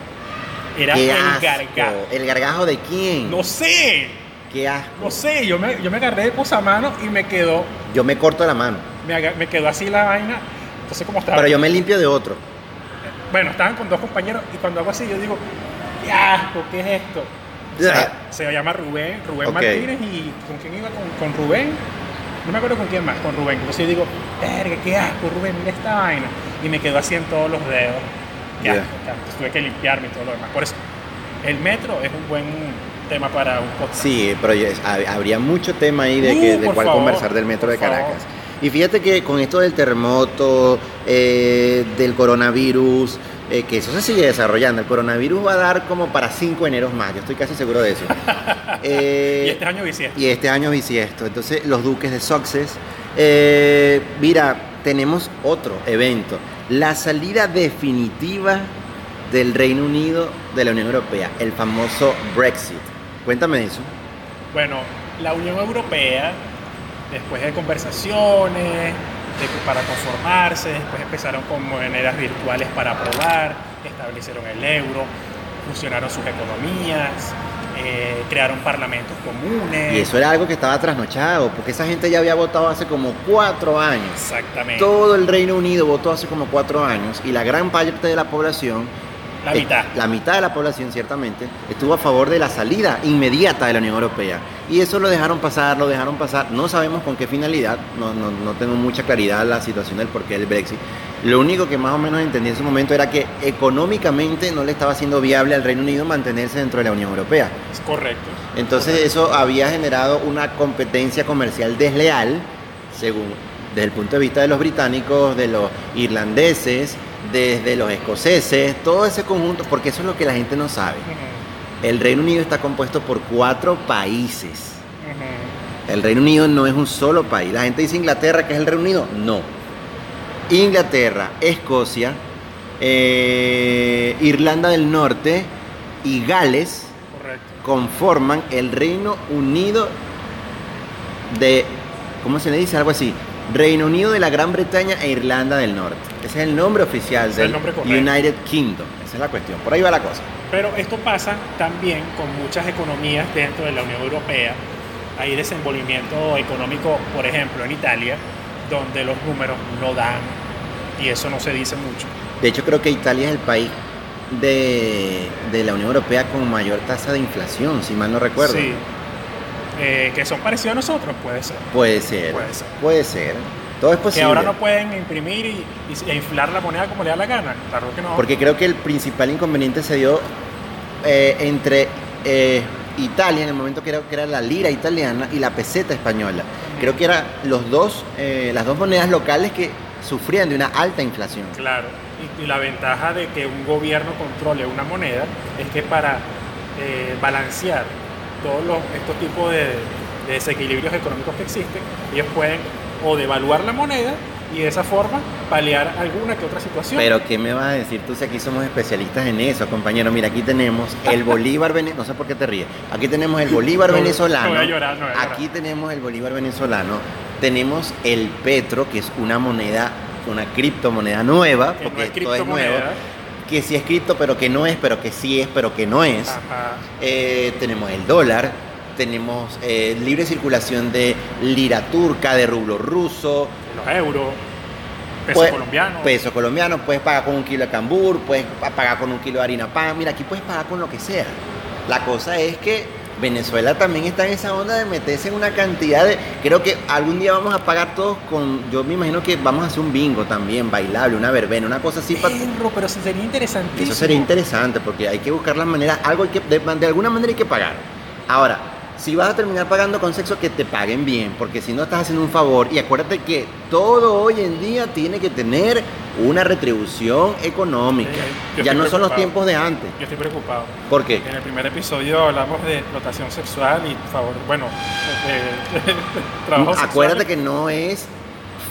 Era Qué el asco. gargajo. ¿El gargajo de quién? No sé, Qué asco. no sé. Yo me, yo me agarré del posamano y me quedó Yo me corto la mano. me, aga- me quedó así la vaina. Entonces, como estaba. Pero yo me limpio de otro. Bueno, estaban con dos compañeros y cuando hago así, yo digo, ¡qué asco! ¿Qué es esto? Se, se llama Rubén, Rubén Ok. Martínez y ¿con quién iba? Con, con Rubén. No me acuerdo con quién más, con Rubén. Entonces yo digo, verga, qué asco, Rubén, mira esta vaina. Y me quedó así en todos los dedos. Entonces tuve que limpiarme y todo lo demás. Por eso, el metro es un buen tema para un podcast. Sí, pero habría mucho tema ahí de, Uh, que, de cuál favor, conversar del metro de favor. Caracas. Y fíjate que con esto del terremoto, eh, del coronavirus, eh, que eso se sigue desarrollando, el coronavirus va a dar como para 5 eneros más, yo estoy casi seguro de eso. Eh, Y este año bisiesto. y este año bisiesto. Entonces, los duques de. Eh, mira, tenemos otro evento. La salida definitiva del Reino Unido de la Unión Europea, el famoso Brexit. Cuéntame eso. Bueno, la Unión Europea, después de conversaciones para conformarse, después empezaron con monedas virtuales para aprobar, establecieron el euro, fusionaron sus economías, eh, crearon parlamentos comunes. Y eso era algo que estaba trasnochado, porque esa gente ya había votado hace como cuatro años. Exactamente. Todo el Reino Unido votó hace como cuatro años y la gran parte de la población, La eh, mitad. la mitad de la población ciertamente, estuvo a favor de la salida inmediata de la Unión Europea. Y eso lo dejaron pasar, lo dejaron pasar. No sabemos con qué finalidad, no, no, no tengo mucha claridad la situación del porqué del Brexit. Lo único que más o menos entendí en ese momento era que económicamente no le estaba siendo viable al Reino Unido mantenerse dentro de la Unión Europea. Es correcto. Entonces eso había generado una competencia comercial desleal, según desde el punto de vista de los británicos, de los irlandeses, desde los escoceses, todo ese conjunto, porque eso es lo que la gente no sabe. El Reino Unido está compuesto por cuatro países. El Reino Unido no es un solo país. La gente dice Inglaterra, que es el Reino Unido. No. Inglaterra, Escocia, eh, Irlanda del Norte y Gales Correcto. conforman el Reino Unido de, ¿cómo se le dice? Algo así. Reino Unido de la Gran Bretaña e Irlanda del Norte. Ese es el nombre oficial es del nombre. United Kingdom. Esa es la cuestión. Por ahí va la cosa. Pero esto pasa también con muchas economías dentro de la Unión Europea. Hay desenvolvimiento económico, por ejemplo, en Italia, donde los números no dan y eso no se dice mucho. De hecho, creo que Italia es el país de, de la Unión Europea con mayor tasa de inflación, si mal no recuerdo. Sí. Eh, que son parecidos a nosotros, puede ser. Puede ser. Puede ser. Puede ser. Todo es Que ahora no pueden imprimir y, y- e inflar la moneda como le da la gana. Claro que no. Porque creo que el principal inconveniente se dio eh, entre eh, Italia, en el momento que era la lira italiana y la peseta española. Creo que eran los dos, eh, las dos monedas locales que sufrían de una alta inflación. Claro. Y, y la ventaja de que un gobierno controle una moneda es que para balancear todos los, estos tipos de, de desequilibrios económicos que existen, ellos pueden o devaluar la moneda y de esa forma paliar alguna que otra situación. Pero ¿qué me vas a decir tú si aquí somos especialistas en eso, compañero? Mira, aquí tenemos el bolívar venezolano, no sé por qué te ríes, aquí tenemos el bolívar No, venezolano, no voy a llorar, no voy a llorar. aquí tenemos el bolívar venezolano, tenemos el petro, que es una moneda, una criptomoneda nueva, Que porque es esto es nuevo, que sí es cripto, pero que no es, pero que sí es, pero que no es. Eh, tenemos el dólar, tenemos eh, libre circulación de lira turca, de rublo ruso, Los euros, peso Puedes- colombiano. Peso colombiano, puedes pagar con un kilo de cambur, puedes pa- pagar con un kilo de harina pan. Mira, aquí puedes pagar con lo que sea. La cosa es que Venezuela también está en esa onda de meterse en una cantidad de. Creo que algún día vamos a pagar todos con. Yo me imagino que vamos a hacer un bingo también, bailable, una verbena, una cosa así. para pero eso sería interesantísimo. eso sería interesante porque hay que buscar las maneras, algo hay que, de, de alguna manera hay que pagar. Ahora, si vas a terminar pagando con sexo, que te paguen bien, porque si no estás haciendo un favor, y acuérdate que todo hoy en día tiene que tener una retribución económica. Eh, ya no son los tiempos de antes. Yo estoy preocupado. ¿Por qué? En el primer episodio hablamos de explotación sexual y favor, bueno, de, trabajo sexual. Acuérdate que no es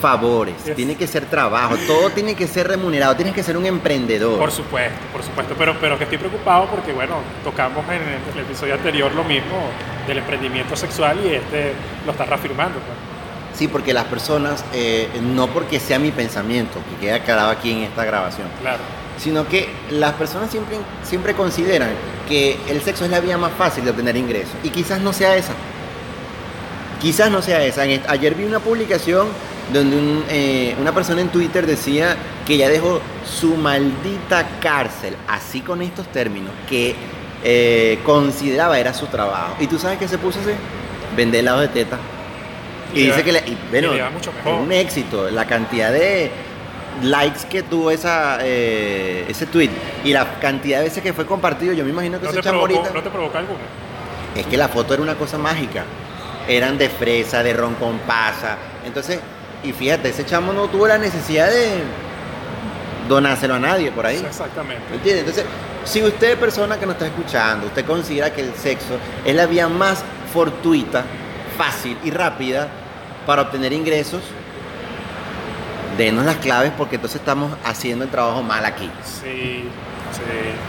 favores, Yes. tiene que ser trabajo, todo tiene que ser remunerado, tienes que ser un emprendedor. Por supuesto, por supuesto, pero, pero que estoy preocupado porque, bueno, tocamos en el, el episodio anterior lo mismo del emprendimiento sexual y este lo está reafirmando. pues. Sí, porque las personas, eh, no porque sea mi pensamiento, que queda aclarado aquí en esta grabación, Claro. sino que las personas siempre, siempre consideran que el sexo es la vía más fácil de obtener ingresos. Y quizás no sea esa. Quizás no sea esa. Ayer vi una publicación donde un, eh, una persona en Twitter decía que ya dejó su maldita cárcel, así con estos términos, que eh, consideraba era su trabajo. ¿Y tú sabes qué se puso así? Vender helado de teta. Y, dice va- que le, y, bueno, y le va mucho mejor. un éxito. La cantidad de likes que tuvo esa, eh, ese tweet y la cantidad de veces que fue compartido, yo me imagino que ¿No ese te, chamo provocó, ahorita- ¿No te provoca alguna? es que la foto era una cosa mágica. Eran de fresa, de ron con pasa. Entonces, y fíjate, ese chamo no tuvo la necesidad de donárselo a nadie por ahí. Exactamente. ¿Me entiendes? Entonces, si usted, persona que nos está escuchando, usted considera que el sexo es la vía más fortuita, fácil y rápida para obtener ingresos, denos las claves porque entonces estamos haciendo el trabajo mal aquí. Sí, sí.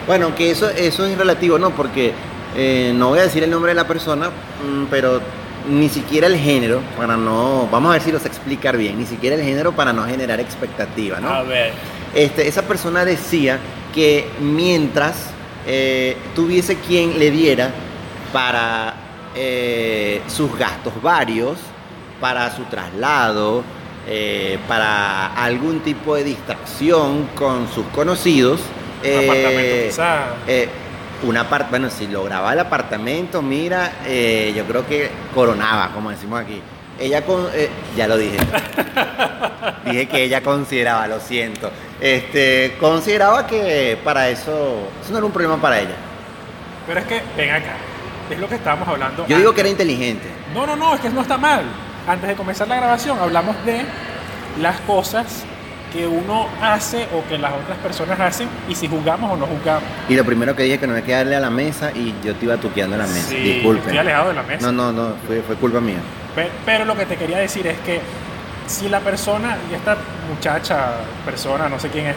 Bueno, aunque eso, eso es relativo, ¿no? Porque eh, no voy a decir el nombre de la persona, mm, pero ni siquiera el género, para no, vamos a ver si los explicar bien, ni siquiera el género para no generar expectativa, ¿no? A ver. Este, esa persona decía que mientras eh, tuviese quien le diera para eh, sus gastos varios, para su traslado, eh, para algún tipo de distracción con sus conocidos, Un apartamento quizá. eh, un apart bueno, si lograba el apartamento, mira, yo creo que coronaba, como decimos aquí. Ella con, eh, ya lo dije. dije que ella consideraba, lo siento. Este, consideraba que para eso, eso no era un problema para ella. Pero es que, ven acá. Es lo que estábamos hablando. Yo digo que era inteligente. No, no, no, es que no está mal. Antes de comenzar la grabación hablamos de las cosas que uno hace o que las otras personas hacen y si juzgamos o no juzgamos. Y lo primero que dije que no hay que darle a la mesa y yo te iba tuqueando la mesa. Sí, Disculpen. estoy alejado de la mesa. No, no, no, fue, fue culpa mía. Pe- Pero lo que te quería decir es que si la persona, y esta muchacha, persona, no sé quién es,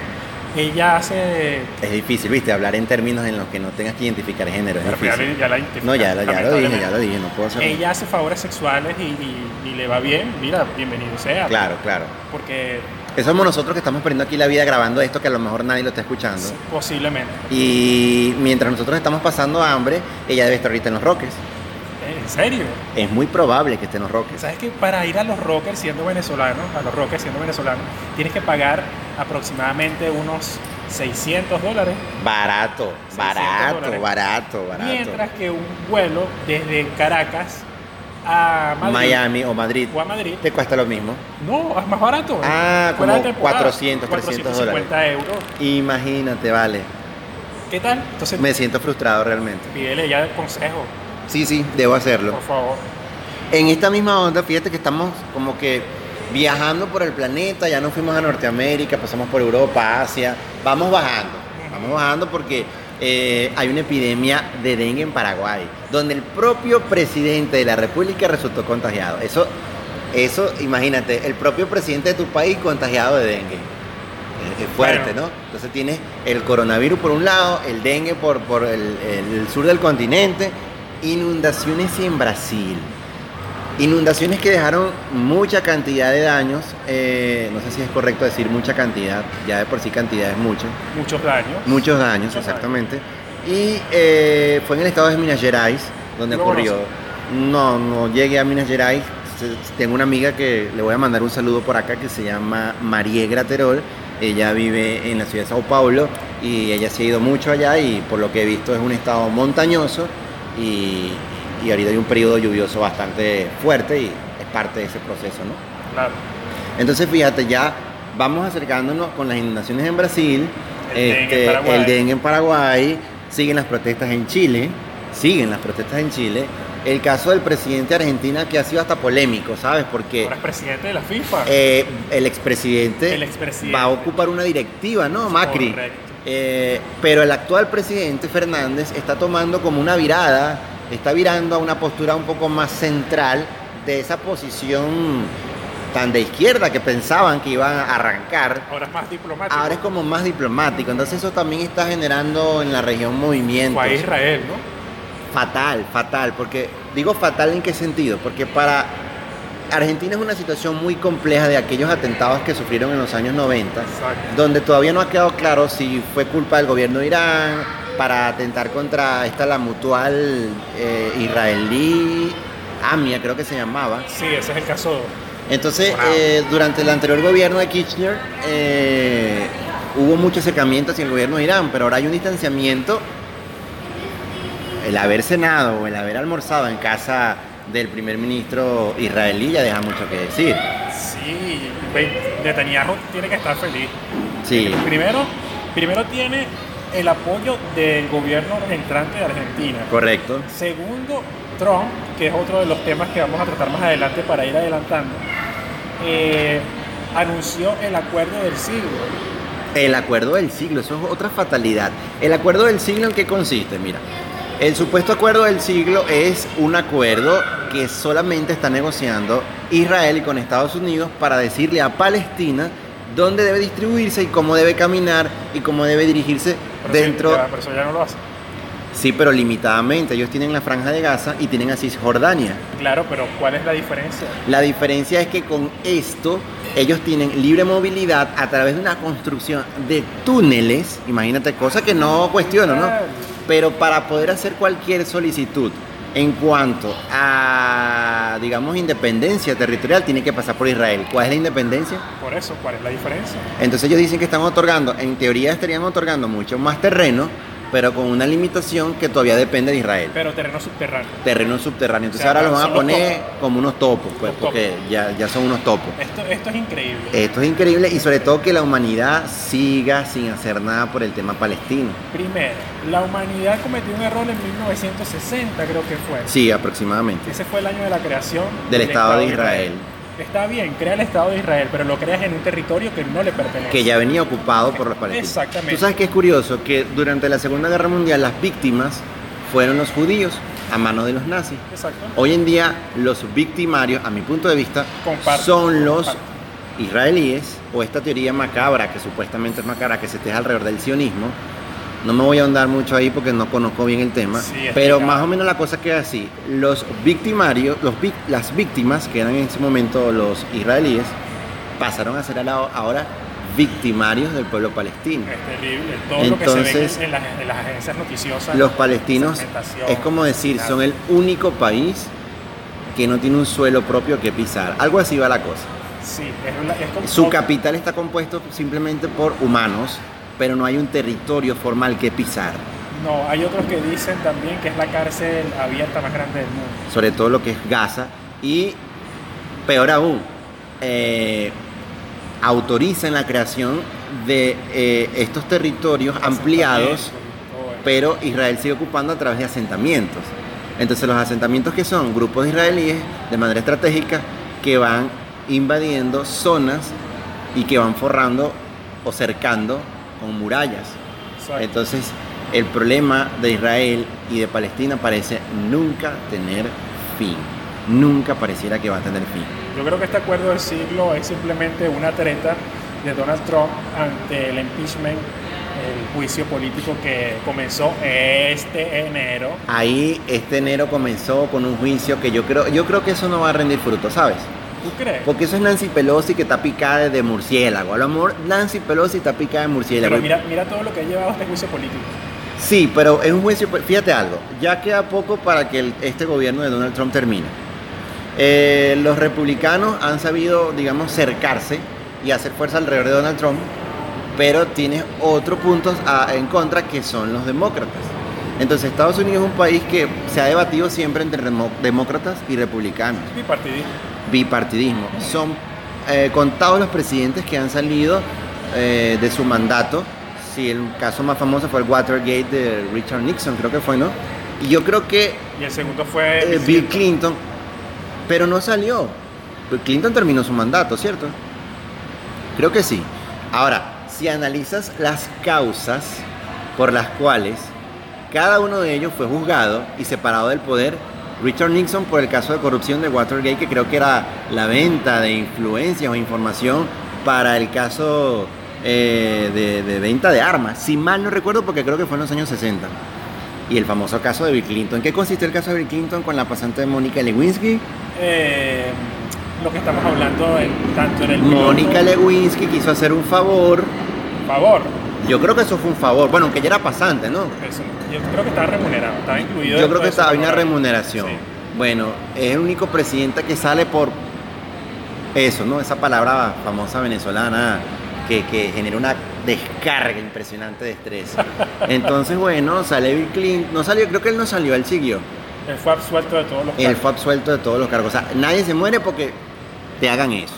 ella hace... Es difícil, viste, hablar en términos en los que no tengas que identificar género. Es Pero ya, difícil. le- ya la No, ya, lo- ya lo dije, ya lo dije, no puedo hacer Ella hace favores sexuales y, y- y le va bien, mira, bienvenido sea. Claro, claro. Porque Eso somos nosotros que estamos perdiendo aquí la vida grabando esto que a lo mejor nadie lo está escuchando. posiblemente. Y mientras nosotros estamos pasando hambre, ella debe estar ahorita en los Roques. ¿En serio? Es muy probable que esté en los Roques. ¿Sabes que para ir a los Rockers siendo venezolano, a los Rockers siendo venezolano, tienes que pagar aproximadamente unos 600 dólares? Barato, 600 barato, dólares. barato, barato. Mientras que un vuelo desde Caracas a Madrid Miami o Madrid o a Madrid, te cuesta lo mismo. no, es más barato. Ah, como temporada, 400, 300 450 euros. Imagínate, vale. ¿Qué tal? Entonces, Me siento frustrado realmente. pídele ya el consejo, Sí, sí, debo hacerlo. por favor. En esta misma onda, fíjate que estamos como que viajando por el planeta, ya nos fuimos a Norteamérica, pasamos por Europa, Asia, vamos bajando, vamos bajando porque eh, hay una epidemia de dengue en Paraguay, donde el propio presidente de la República resultó contagiado. Eso, eso, imagínate, el propio presidente de tu país contagiado de dengue. Es- Es fuerte, Bueno. ¿no? Entonces tienes el coronavirus por un lado, el dengue por, por el, el sur del continente, inundaciones en Brasil. Inundaciones que dejaron mucha cantidad de daños. eh, no sé si es correcto decir mucha cantidad, ya de por sí cantidad es mucho. Muchos daños. Muchos daños, Muchos exactamente. Y eh, fue en el estado de Minas Gerais donde ¿Lo ocurrió. No, no llegué a Minas Gerais. Tengo una amiga que le voy a mandar un saludo por acá que se llama María Graterol. Ella vive en la ciudad de Sao Paulo y ella se ha ido mucho allá y por lo que he visto es un estado montañoso y, y ahorita hay un periodo lluvioso bastante fuerte y es parte de ese proceso, ¿no? Claro. Entonces, fíjate, ya vamos acercándonos con las inundaciones en Brasil, El dengue en este, el dengue en Paraguay, siguen las protestas en Chile, siguen las protestas en Chile. El caso del presidente de Argentina que ha sido hasta polémico, ¿sabes? Porque Ahora es presidente de la FIFA. eh, el expresidente El expresidente. va a ocupar una directiva, ¿no? Macri. Correcto. Eh, pero el actual presidente Fernández está tomando como una virada, está virando a una postura un poco más central de esa posición tan de izquierda que pensaban que iban a arrancar. Ahora es más diplomático. Ahora es como más diplomático, entonces eso también está generando en la región movimientos. Fue a Israel, ¿no? Fatal, fatal, porque digo fatal en qué sentido, porque para Argentina es una situación muy compleja de aquellos atentados que sufrieron en los años 90, Exacto. donde todavía no ha quedado claro si fue culpa del gobierno de Irán para atentar contra esta la mutual eh, israelí, AMIA creo que se llamaba, Sí, ese es el caso Entonces, eh, durante el anterior gobierno de Kirchner, eh, hubo mucho acercamiento hacia el gobierno de Irán, pero ahora hay un distanciamiento. El haber cenado o el haber almorzado en casa del primer ministro israelí ya deja mucho que decir. Sí, ve- Netanyahu tiene que estar feliz. Sí, Primero, primero tiene el apoyo del gobierno entrante de Argentina. correcto. Segundo, Trump, que es otro de los temas que vamos a tratar más adelante para ir adelantando, eh, anunció el acuerdo del siglo. El acuerdo del siglo, eso es otra fatalidad. El acuerdo del siglo en qué consiste, mira. El supuesto acuerdo del siglo es un acuerdo que solamente está negociando Israel y con Estados Unidos para decirle a Palestina dónde debe distribuirse y cómo debe caminar y cómo debe dirigirse Pero sí, dentro. ya, pero eso ya no lo hace. Sí, pero limitadamente. Ellos tienen la franja de Gaza y tienen a Cisjordania. Claro, pero ¿cuál es la diferencia? La diferencia es que con esto ellos tienen libre movilidad a través de una construcción de túneles, imagínate, cosa que no cuestiono, ¿no? Pero para poder hacer cualquier solicitud en cuanto a, digamos, independencia territorial, tiene que pasar por Israel. ¿Cuál es la independencia? Por eso, ¿cuál es la diferencia? Entonces ellos dicen que están otorgando, en teoría estarían otorgando mucho más terreno, pero con una limitación que todavía depende de Israel. Pero terreno subterráneo. Terreno subterráneo. Entonces O sea, ahora los van a poner como unos topos, pues, porque ya, ya son unos topos. Esto, esto es increíble. Esto es increíble y sobre todo que la humanidad siga sin hacer nada por el tema palestino. Primero, la humanidad cometió un error en 1960, creo que fue. Sí, aproximadamente. Ese fue el año de la creación Del Estado de Israel. Está bien, crea el Estado de Israel, pero lo creas en un territorio que no le pertenece. Que ya venía ocupado por los palestinos. Exactamente. Tú sabes que es curioso que durante la Segunda Guerra Mundial las víctimas fueron los judíos a manos de los nazis. Exacto. Hoy en día los victimarios, a mi punto de vista, Comparto, son los comparto. israelíes o esta teoría macabra que supuestamente es macabra que se teje alrededor del sionismo. No me voy a ahondar mucho ahí porque no conozco bien el tema, Sí, pero más o menos la cosa queda así. Los victimarios, los vic- las víctimas, que eran en ese momento los israelíes, pasaron a ser ahora victimarios del pueblo palestino. Es terrible. Todo lo que se Entonces, ve en las, en las agencias noticiosas. Los palestinos es como decir, son el único país que no tiene un suelo propio que pisar. Algo así va la cosa. Sí, es, es Su capital está compuesto simplemente por humanos, pero no hay un territorio formal que pisar. No, hay otros que dicen también que es la cárcel abierta más grande del mundo. Sobre todo lo que es Gaza. Y peor aún, eh, autorizan la creación de eh, estos territorios ampliados, pero Israel sigue ocupando a través de asentamientos. Entonces los asentamientos que son grupos israelíes de manera estratégica que van invadiendo zonas y que van forrando o cercando con murallas. Exacto. Entonces, el problema de Israel y de Palestina parece nunca tener fin. Nunca pareciera que va a tener fin. Yo creo que este acuerdo del siglo es simplemente una treta de Donald Trump ante el impeachment, el juicio político que comenzó este enero. Ahí este enero comenzó con un juicio que yo creo, yo creo que eso no va a rendir fruto, ¿sabes? ¿Tú crees? Porque eso es Nancy Pelosi que está picada de murciélago. A lo mejor Nancy Pelosi está picada de murciélago. Pero mira, mira todo lo que ha llevado este juicio político. Sí, pero es un juicio, fíjate algo, ya queda poco para que el- este gobierno de Donald Trump termine. Eh, los republicanos han sabido, digamos, cercarse y hacer fuerza alrededor de Donald Trump, pero tiene otros puntos en contra que son los demócratas. Entonces Estados Unidos es un país que se ha debatido siempre entre demócratas y republicanos Bipartidismo. Bipartidismo. Son eh, contados los presidentes que han salido eh, de su mandato. Sí, el caso más famoso fue el Watergate de Richard Nixon, creo que fue, ¿no? Y yo creo que Y el segundo fue eh, Bill. Clinton, pero no salió. Bill Clinton terminó su mandato, ¿cierto? Creo que sí. Ahora, si analizas las causas por las cuales cada uno de ellos fue juzgado y separado del poder, Richard Nixon por el caso de corrupción de Watergate, que creo que era la venta de influencias o información para el caso eh, de, de venta de armas, si mal no recuerdo, porque creo que fue en los años 60. Y el famoso caso de Bill Clinton. ¿En qué consistió el caso de Bill Clinton con la pasante de Mónica Lewinsky? Eh, lo que estamos hablando en, tanto en el Mónica Lewinsky quiso hacer un favor. Favor. Yo creo que eso fue un favor. Bueno, aunque ella era pasante, ¿no? Eso, yo creo que estaba remunerado, estaba incluido. Yo creo que estaba una remuneración. Sí. Bueno, es el único presidente que sale por Eso, ¿no? Esa palabra famosa venezolana que, que genera una descarga impresionante de estrés. Entonces, bueno, sale Bill Clinton. No salió, creo que él no salió, él siguió. Él fue absuelto de todos los Él cargos. fue absuelto de todos los cargos. O sea, nadie se muere porque te hagan eso.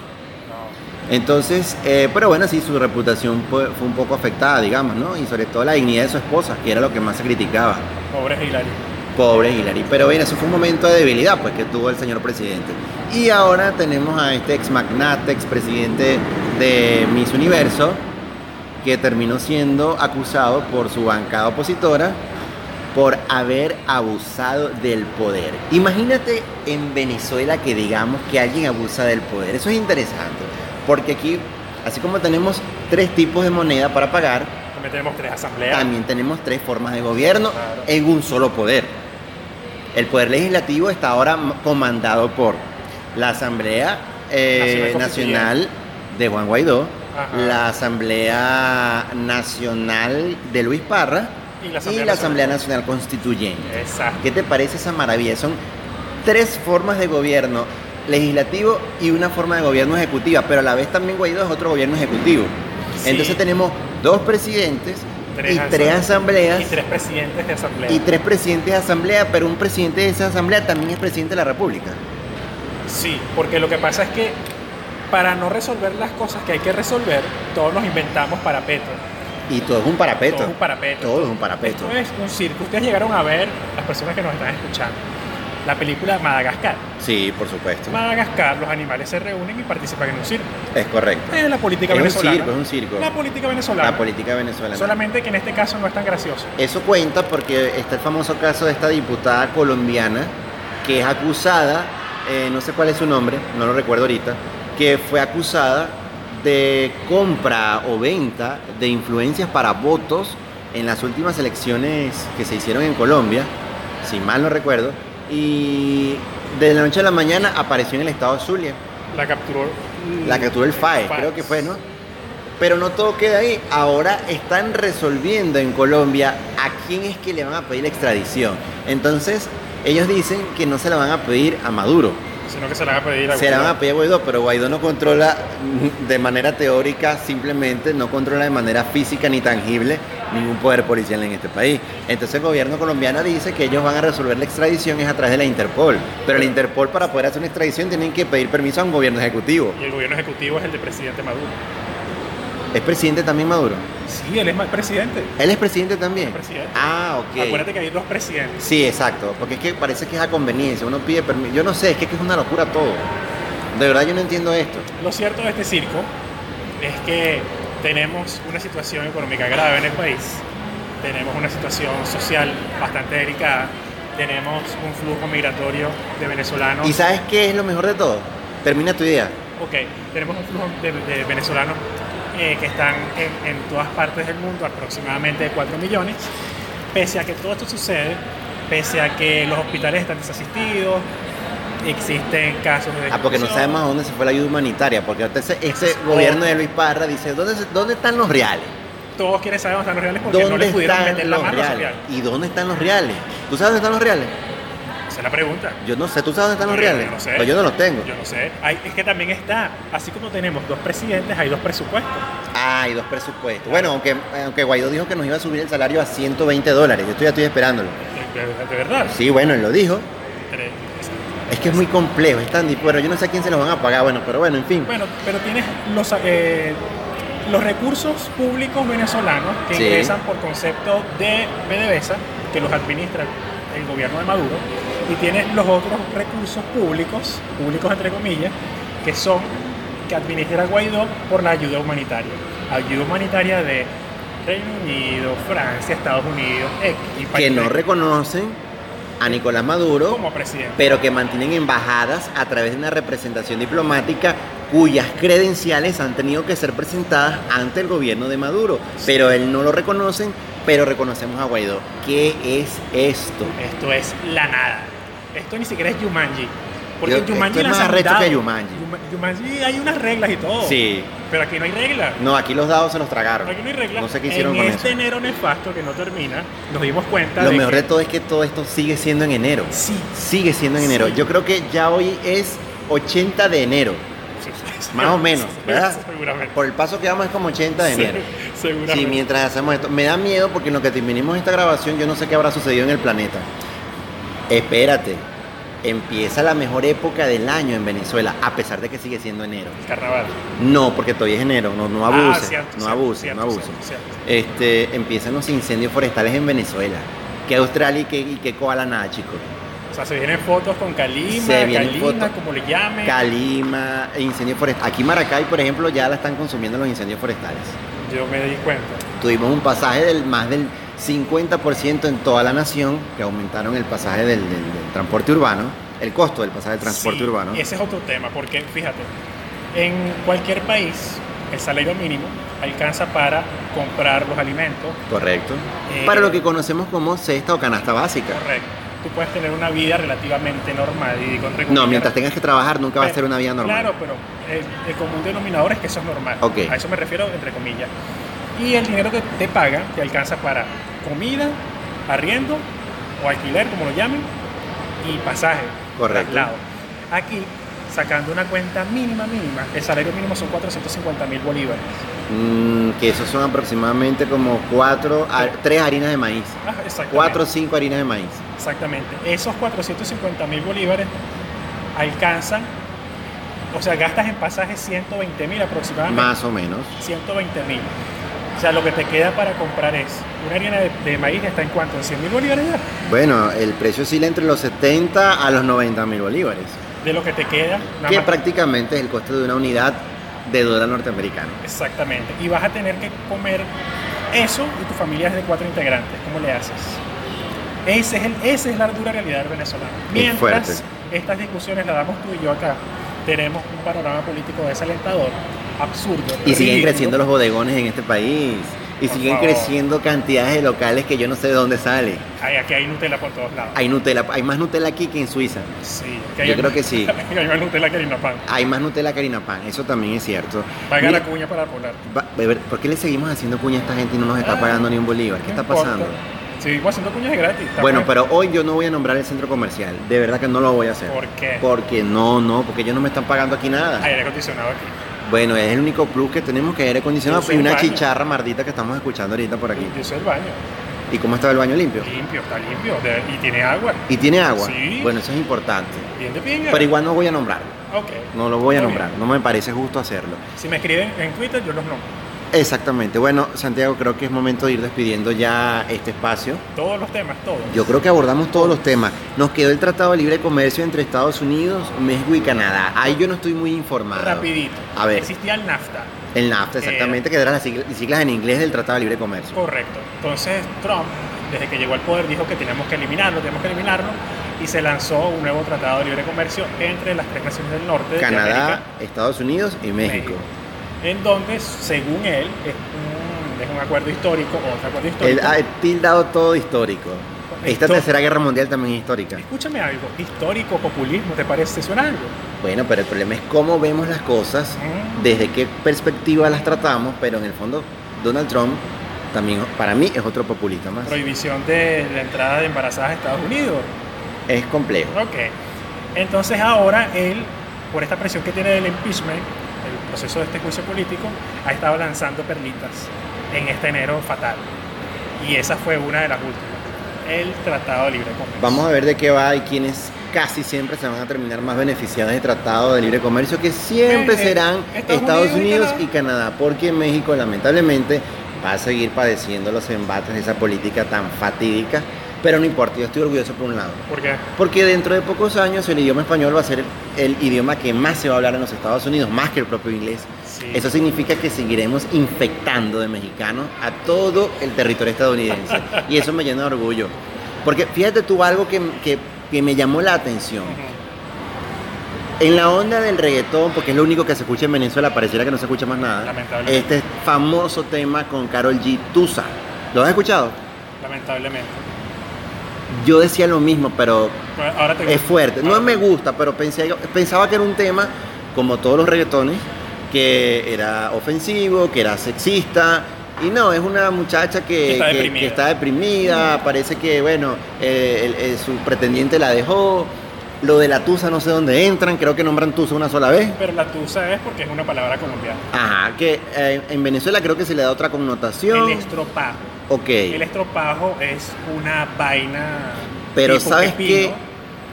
Entonces, eh, pero bueno, sí, su reputación fue, fue un poco afectada, digamos, ¿no? Y sobre todo la dignidad de su esposa, que era lo que más se criticaba. Pobre Hillary. Pobre Hillary. Pero bueno, eso fue un momento de debilidad pues, que tuvo el señor presidente. Y ahora tenemos a este ex magnate, ex presidente de Miss Universo, que terminó siendo acusado por su bancada opositora por haber abusado del poder. Imagínate en Venezuela que digamos que alguien abusa del poder. Eso es interesante, porque aquí, así como tenemos tres tipos de moneda para pagar, También tenemos tres asambleas. también tenemos tres formas de gobierno Claro. en un solo poder. El poder legislativo está ahora comandado por la Asamblea eh, Nacional de Juan Guaidó, Ajá. la Asamblea Nacional de Luis Parra Y la Asamblea y la Asamblea Nacional Constituyente. Exacto. ¿Qué te parece esa maravilla? Son tres formas de gobierno legislativo y una forma de gobierno ejecutiva, pero a la vez también Guaidó es otro gobierno ejecutivo. Sí. Entonces tenemos dos presidentes Tres y tres asambleas Y tres presidentes de asamblea. y tres presidentes de asamblea, pero un presidente de esa asamblea también es presidente de la República. Sí, porque lo que pasa es que para no resolver las cosas que hay que resolver, todos nos inventamos parapetos. Y todo es un parapeto. Todo es un parapeto. Todo es un parapeto. Esto es un circo. Ustedes llegaron a ver, las personas que nos están escuchando, la película Madagascar. Sí, por supuesto. Madagascar, los animales se reúnen y participan en un circo. Es correcto. Es la política Es un venezolana. circo, es un circo. La política venezolana. La política venezolana. Solamente que en este caso no es tan gracioso. Eso cuenta porque está el famoso caso de esta diputada colombiana que es acusada, eh, no sé cuál es su nombre, no lo recuerdo ahorita, que fue acusada de compra o venta de influencias para votos en las últimas elecciones que se hicieron en Colombia, si mal no recuerdo, y de la noche a la mañana apareció en el estado Zulia. La capturó. La capturó el FAE, FAES. creo que fue, ¿no? Pero no todo queda ahí. Ahora están resolviendo en Colombia a quién es que le van a pedir la extradición. Entonces, ellos dicen que no se la van a pedir a Maduro, Sino que se la van a pedir a se la van Guaidó. a pedir a Guaidó, pero Guaidó no controla de manera teórica, simplemente no controla de manera física ni tangible ningún poder policial en este país. Entonces el gobierno colombiano dice que ellos van a resolver la extradición es a través de la Interpol. Pero la Interpol para poder hacer una extradición tienen que pedir permiso a un gobierno ejecutivo. Y el gobierno ejecutivo es el del presidente Maduro. ¿Es presidente también Maduro? Sí, él es más presidente. ¿Él es presidente también? Es presidente. Ah, ok. Acuérdate que hay dos presidentes. Sí, exacto. Porque es que parece que es a conveniencia. Uno pide permiso. Yo no sé, es que es una locura todo. De verdad yo no entiendo esto. Lo cierto de este circo es que tenemos una situación económica grave en el país, tenemos una situación social bastante delicada, tenemos un flujo migratorio de venezolanos. ¿Y sabes qué es lo mejor de todo? Termina tu idea. Ok, tenemos un flujo de, de venezolanos eh, que están en, en todas partes del mundo, aproximadamente 4 millones. Pese a que todo esto sucede, pese a que los hospitales están desasistidos, existen casos de Ah, porque no sabemos a dónde se fue la ayuda humanitaria. Porque ese, ese es gobierno de Luis Parra dice, ¿dónde, ¿dónde están los reales? Todos quieren saber dónde están los reales porque no ¿Dónde les pudieron están meter la los mano reales? reales. ¿Y dónde están los reales? ¿Tú sabes dónde están los reales? Esa es la pregunta. Yo no sé, ¿tú sabes dónde están los reales? Yo no sé. Pues yo no los tengo. Yo no sé. Hay- es que también está, así como tenemos dos presidentes, hay dos presupuestos. Ah, y dos presupuestos. Bueno, aunque, aunque Guaidó dijo que nos iba a subir el salario a 120 dólares. Yo estoy, ya estoy esperándolo. De, de- de verdad. Sí, bueno, él lo dijo. Tres. Es que es muy complejo, es tan. Bueno, yo no sé a quién se los van a pagar, bueno, pero bueno, en fin. Bueno, pero tienes los, eh, los recursos públicos venezolanos que Sí. ingresan por concepto de PDVSA, que los administra el gobierno de Maduro, y tienes los otros recursos públicos, públicos entre comillas, que son que administra Guaidó por la ayuda humanitaria. Ayuda humanitaria de Reino Unido, Francia, Estados Unidos, X, y que países no reconocen a Nicolás Maduro, como presidente. pero que mantienen embajadas a través de una representación diplomática cuyas credenciales han tenido que ser presentadas ante el gobierno de Maduro. Pero él no lo reconocen, pero reconocemos a Guaidó. ¿Qué es esto? Esto es la nada. Esto ni siquiera es Yumanji. Porque Yo- Yumanji esto es más dados. que Jumanji. Yuma- Yumanji hay unas reglas y todo. Sí. Pero aquí no hay reglas. No, aquí los dados se los tragaron. Aquí no hay reglas. No sé qué hicieron en con este eso. enero nefasto que no termina, nos dimos cuenta Lo de mejor que de todo es que todo esto sigue siendo en enero. sí, Sigue siendo en enero. Sí. Yo creo que ya hoy es 80 de enero. sí, sí. Más o menos, ¿verdad? Seguramente. Por el paso que vamos es como 80 de enero. Se- seguramente. Sí, mientras hacemos esto. Me da miedo porque en lo que terminemos esta grabación yo no sé qué habrá sucedido en el planeta. Espérate. Empieza la mejor época del año en Venezuela, a pesar de que sigue siendo enero. Carnaval. No, porque todavía es enero, no, no Ah, abuses, cierto, no cierto, no cierto, cierto. Este, empiezan los incendios forestales en Venezuela. Que Australia y que, y que koala nada, chicos. O sea, se vienen fotos con Calima, Se vienen Calina, fotos. como le llamen. Calima, e incendios forestales. Aquí Maracay, por ejemplo, ya la están consumiendo los incendios forestales. Yo me di cuenta. Tuvimos un pasaje del más del 50% en toda la nación, que aumentaron el pasaje del, del- del transporte urbano, el costo del pasaje del transporte Sí, urbano. Ese es otro tema, porque fíjate, en cualquier país el salario mínimo alcanza para comprar los alimentos. Correcto. Eh, Para lo que conocemos como cesta o canasta básica. Correcto. Tú puedes tener una vida relativamente normal y con No, mientras tengas que trabajar nunca va a Pero- ser una vida normal. Claro, pero el, el común denominador es que eso es normal. Ok. A eso me refiero entre comillas. Y el dinero que te pagan te alcanza para comida, arriendo o alquiler, como lo llamen, y pasaje. Correcto. traslado. Aquí, sacando una cuenta mínima, mínima, el salario mínimo son 450 mil bolívares. Mm, que esos son aproximadamente como cuatro, a- tres harinas de maíz. Ah. Cuatro o cinco harinas de maíz. Exactamente. Esos 450 mil bolívares alcanzan, o sea, gastas en pasajes 120 mil aproximadamente. Más o menos. 120 mil. O sea, lo que te queda para comprar es una harina de, de maíz está en cuánto, en 100 mil bolívares ya. Bueno, el precio oscila entre los 70 a los 90 mil bolívares. De lo que te queda, nada Que más- prácticamente es el costo de una unidad de dólar norteamericano. Exactamente. Y vas a tener que comer eso y tu familia es de cuatro integrantes. ¿Cómo le haces? Ese es el, esa es la dura realidad del venezolano. Mientras estas discusiones las damos tú y yo acá, tenemos un panorama político desalentador, absurdo. Y siguen creciendo los bodegones en este país. Y Por siguen favor. creciendo cantidades de locales que yo no sé de dónde sale. Ay, aquí hay Nutella por todos lados. Hay Nutella, hay más Nutella aquí que en Suiza. Sí, Yo creo que sí. hay más Nutella que harina pan. Hay más Nutella que harina pan, eso también es cierto. Paga la cuña para polar. ¿Por qué le seguimos haciendo cuña a esta gente y no nos está Ah, pagando ni un bolívar? ¿Qué No está importa. pasando? Seguimos haciendo cuñas gratis. Bueno, pero hoy yo no voy a nombrar el centro comercial. De verdad que no lo voy a hacer. ¿Por qué? Porque no, no, porque ellos no me están pagando aquí nada. Aire acondicionado aquí. Bueno, es el único plus que tenemos que aire acondicionado y una chicharra mardita que estamos escuchando ahorita por aquí. Yo el baño. ¿Y cómo estaba el baño limpio? Limpio, está limpio. de- y tiene agua. ¿Y tiene agua? Sí. Bueno, eso es importante. Bien de pinga. Pero igual no voy a nombrarlo. Ok. No lo voy a Está nombrar. bien. No me parece justo hacerlo. Si me escriben en Twitter, yo los nombro. Exactamente. Bueno, Santiago, creo que es momento de ir despidiendo ya este espacio. Todos los temas, todos. Yo creo que abordamos todos los temas. Nos quedó el Tratado de Libre Comercio entre Estados Unidos, México y Canadá. Ahí yo no estoy muy informado. Rapidito. A ver. Existía el NAFTA. El NAFTA, exactamente, que eran las siglas, en inglés del Tratado de Libre Comercio. Correcto. Entonces Trump, desde que llegó al poder, dijo que teníamos que eliminarlo, tenemos que eliminarlo. Y se lanzó un nuevo tratado de libre comercio entre las tres naciones del norte. de Canadá, América, Estados Unidos y México. En donde, según él, es un, es un acuerdo histórico, otro acuerdo Él histórico. ha tildado todo histórico. Esta Histo- tercera guerra mundial también es histórica. Escúchame algo, histórico, populismo, ¿te parece? ¿Te suena algo? Bueno, pero el problema es cómo vemos las cosas, Mm. desde qué perspectiva las tratamos, pero en el fondo Donald Trump también para mí es otro populista más. Prohibición de la entrada de embarazadas a Estados Unidos. Es complejo. Ok. Entonces ahora él, por esta presión que tiene del impeachment, proceso de este juicio político, ha estado lanzando perlitas en este enero fatal. Y esa fue una de las últimas. El Tratado de Libre Comercio. Vamos a ver de qué va y quiénes casi siempre se van a terminar más beneficiados del Tratado de Libre Comercio, que siempre Eh, eh, serán Estados Estados Unidos Unidos y y Canadá, porque México lamentablemente va a seguir padeciendo los embates de esa política tan fatídica, pero no importa, yo estoy orgulloso por un lado. ¿Por qué? Porque dentro de pocos años el idioma español va a ser el idioma que más se va a hablar en los Estados Unidos, más que el propio inglés. Sí. Eso significa que seguiremos infectando de mexicanos a todo el territorio estadounidense. y eso me llena de orgullo. Porque fíjate tú algo que, que- que me llamó la atención. En la onda del reggaetón, porque es lo único que se escucha en Venezuela, pareciera que no se escucha más nada. Lamentablemente. Este famoso tema con Carol G. Tusa. ¿Lo has escuchado? Lamentablemente. Yo decía lo mismo, pero Bueno, Ahora te es fuerte. No me gusta, pero pensé, pensaba que era un tema, como todos los reggaetones, que era ofensivo, que era sexista. Y no, es una muchacha que, Que está que- deprimida. que está deprimida, parece que, bueno, eh, el- el- su pretendiente la dejó. Lo de la tusa no sé dónde entran, creo que nombran tusa una sola vez. Pero la tusa es porque es una palabra colombiana. Ajá, que eh, en Venezuela creo que se le da otra connotación. El estropajo. Ok. El estropajo es una vaina. Pero tipo ¿sabes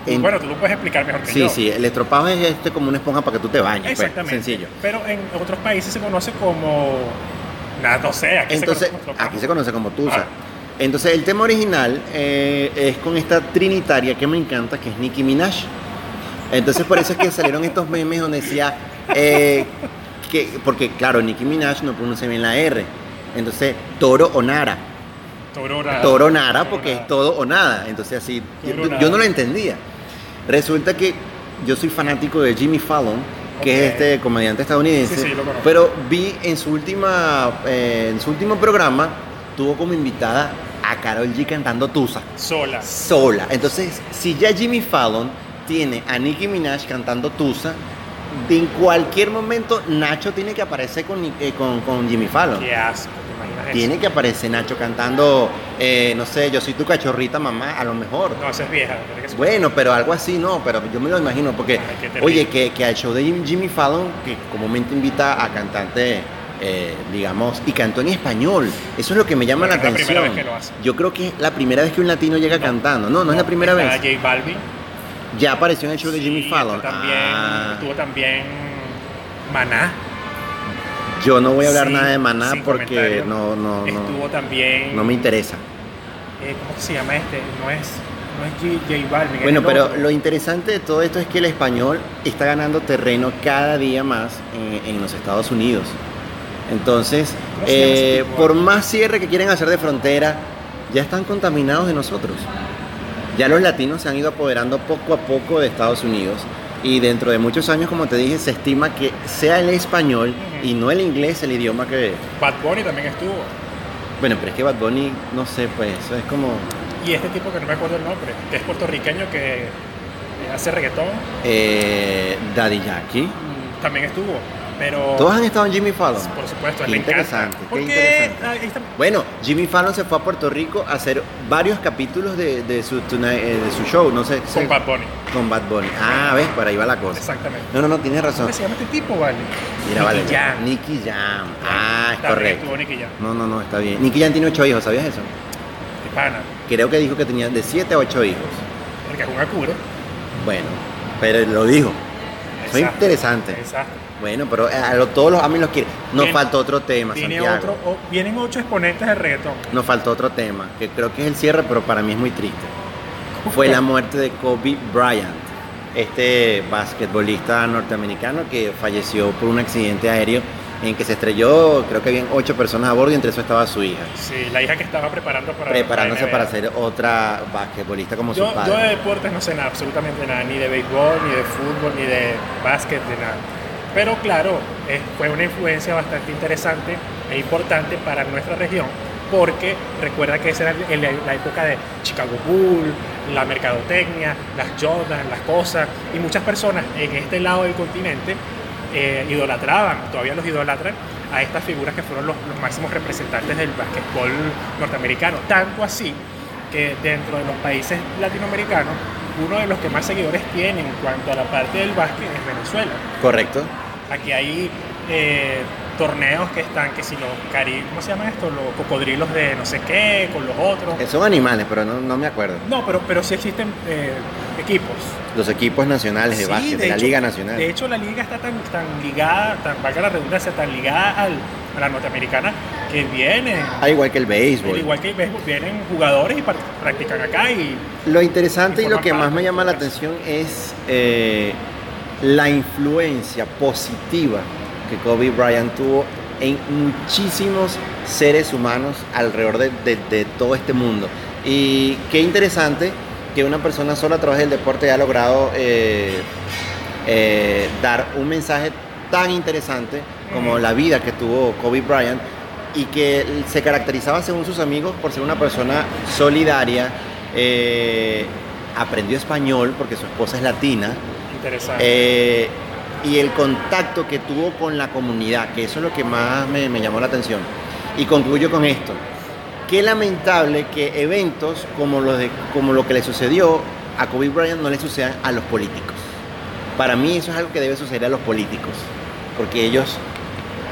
En- Bueno, tú lo puedes explicar mejor que Sí, yo. sí, el estropajo es este como una esponja para que tú te bañes. pues, Exactamente. sencillo. Pero en otros países se conoce como. Nada, no sé, aquí Entonces, se conoce como aquí se conoce como tusa. Ah. Entonces, el tema original eh, es con esta trinitaria que me encanta, que es Nicki Minaj. Entonces, por eso es que salieron estos memes donde decía, eh, que, porque claro, Nicki Minaj no pronuncia bien la R. Entonces, toro o nara. Toro Nara. Toro nara Toro porque es todo o nada. Entonces, así, yo, no lo entendía. Resulta que yo soy fanático de Jimmy Fallon, que es este comediante estadounidense. Sí, sí, lo conozco. pero vi en su última, eh, en su último programa, tuvo como invitada a Carol G cantando Tusa Sola. sola. Entonces, si ya Jimmy Fallon tiene a Nicki Minaj cantando Tusa, de en cualquier momento Nacho tiene que aparecer con, eh, con, con Jimmy Fallon. Qué asco. Tiene que aparecer Nacho cantando, eh, no sé, yo soy tu cachorrita mamá, a lo mejor. No, esa es vieja. que Bueno, pero algo así no, pero yo me lo imagino, porque, Ay, oye, que, que al show de Jim- Jimmy Fallon, que comúnmente invita a cantantes, eh, digamos, y cantó en español, eso es lo que me llama la es la primera atención. vez que lo hace. Yo creo que es la primera vez que un latino llega cantando, no, no, es la primera vez. J Balvin. Ya apareció en el show de Jimmy Fallon. También, Ah, Estuvo también Maná. Yo no voy a hablar Sin- nada de Maná porque no, no, Estuvo no, también. no me interesa. eh, ¿Cómo se llama este? No es, no es J, J Balvin. es Bueno, pero lo interesante de todo esto es que el español está ganando terreno cada día más en, en los Estados Unidos. Entonces, ¿Cómo se llama ese eh, tipo? por más cierre que quieren hacer de frontera, ya están contaminados de nosotros. Ya los latinos se han ido apoderando poco a poco de Estados Unidos y dentro de muchos años, como te dije, se estima que sea el español y no el inglés el idioma que... Bad Bunny también estuvo. Bueno, pero es que Bad Bunny, no sé, pues eso es como... Y este tipo que no me acuerdo el nombre, que es puertorriqueño que eh, hace reggaetón, eh, Daddy Yankee. también estuvo. Pero. Todos han estado en Jimmy Fallon. Por supuesto, Qué le encanta. interesante, qué Porque, interesante. ahí está- Bueno, Jimmy Fallon se fue a Puerto Rico a hacer varios capítulos de, de su, Tonight- eh, de su show, no sé. Con Bad Bunny. con Bad Bunny. Ah, ves, por ahí va la cosa. Exactamente. No, no, no, tienes razón. ¿Cómo se llama este tipo, vale? Mira, vale. Nicky Jam. Nicky Jam. Ah, es También correcto. Nicky Jam. No, no, no, está bien. Nicky Jam tiene ocho hijos, ¿sabías eso? De pana. Creo que dijo que tenía de siete a ocho hijos. El que es un acuro. Bueno, pero lo dijo. Fue Exacto. interesante. Exacto. Bueno, pero a lo- todos los AMI los quieren. Nos faltó otro tema, Viene Santiago. otro, vienen ocho exponentes del reggaetón. Nos faltó otro tema, que creo que es el cierre, pero para mí es muy triste. Fue la muerte de Kobe Bryant, este basquetbolista norteamericano que falleció por un accidente aéreo en que se estrelló, creo que habían ocho personas a bordo y entre eso estaba su hija, Sí, la hija que estaba preparando para. preparándose para ser otra basquetbolista como Yo, su yo de padre. deportes no sé nada, absolutamente nada, ni de béisbol, ni de fútbol, ni de básquet, de nada. Pero claro, eh, fue una influencia bastante interesante e importante para nuestra región, porque recuerda que esa era el- la época de Chicago Bull, la mercadotecnia, las Jordan, las cosas, y muchas personas en este lado del continente eh, idolatraban, todavía los idolatran, a estas figuras que fueron los, los máximos representantes del básquetbol norteamericano. Tanto así que dentro de los países latinoamericanos, uno de los que más seguidores tienen en cuanto a la parte del básquet es Venezuela. Correcto. Aquí hay eh, torneos que están, que si los cari ¿cómo se llama esto? Los cocodrilos de no sé qué, con los otros. Eh, Son animales, pero no, no me acuerdo. No, pero, pero sí existen eh, equipos. Los equipos nacionales de Sí, básquet, de, la hecho- Liga Nacional. De hecho, la liga está tan, tan ligada, tan, valga la redundancia, tan ligada al, a la norteamericana que vienen, Al igual que el béisbol. al igual que el béisbol, vienen jugadores y practican acá y Lo interesante y lo forman que más me llama la atención es eh, la influencia positiva que Kobe Bryant tuvo en muchísimos seres humanos alrededor de, de- de todo este mundo. Y qué interesante que una persona sola a través del deporte haya logrado eh, eh, dar un mensaje tan interesante como la vida que tuvo Kobe Bryant y que se caracterizaba según sus amigos por ser una persona solidaria, eh, aprendió español porque su esposa es latina, interesante. Y el contacto que tuvo con la comunidad, que eso es lo que más me, me llamó la atención. Y concluyo con esto. Qué lamentable que eventos como, los de, como lo que le sucedió a Kobe Bryant no le sucedan a los políticos. Para mí eso es algo que debe suceder a los políticos, porque ellos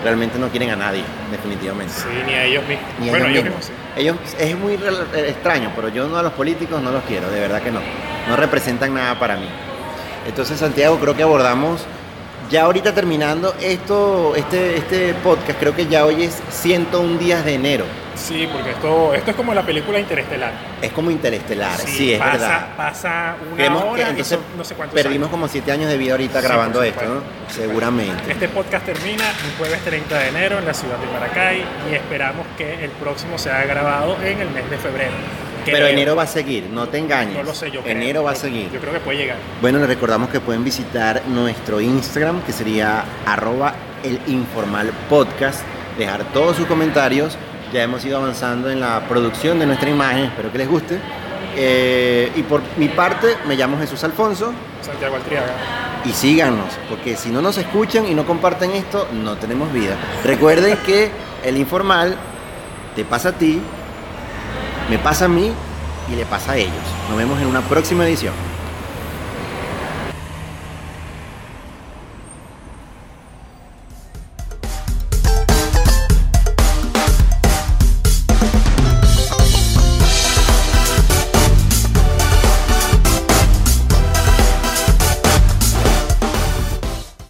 realmente no quieren a nadie, definitivamente. Sí, ni a ellos mismos. Ni bueno, ellos mismos. Ellos es muy eh, extraño, pero yo no a los políticos no los quiero, de verdad que no. No representan nada para mí. Entonces, Santiago, creo que abordamos ya ahorita terminando esto, este, este podcast, creo que ya hoy es 101 días de enero. Sí, porque esto, esto es como la película Interestelar. Es como interestelar, sí, es pasa, verdad. Pasa una Creemos que hora y entonces son no sé cuántos perdimos años. como 7 años de vida ahorita Sí, grabando esto, ¿no? Seguramente. Este podcast termina un jueves 30 de enero en la ciudad de Maracay y esperamos que el próximo sea grabado en el mes de febrero. Pero enero va a seguir, no te engañes. No lo sé, yo creo. Enero va a seguir. Yo creo que puede llegar. Bueno, les recordamos que pueden visitar nuestro Instagram, que sería arroba el informal podcast, dejar todos sus comentarios. Ya hemos ido avanzando en la producción de nuestra imagen, espero que les guste. Eh, y por mi parte, me llamo Jesús Alfonso Santiago Altriaga. y síganos, porque si no nos escuchan y no comparten esto, no tenemos vida. Recuerden que el informal te pasa a ti, me pasa a mí y le pasa a ellos. Nos vemos en una próxima edición.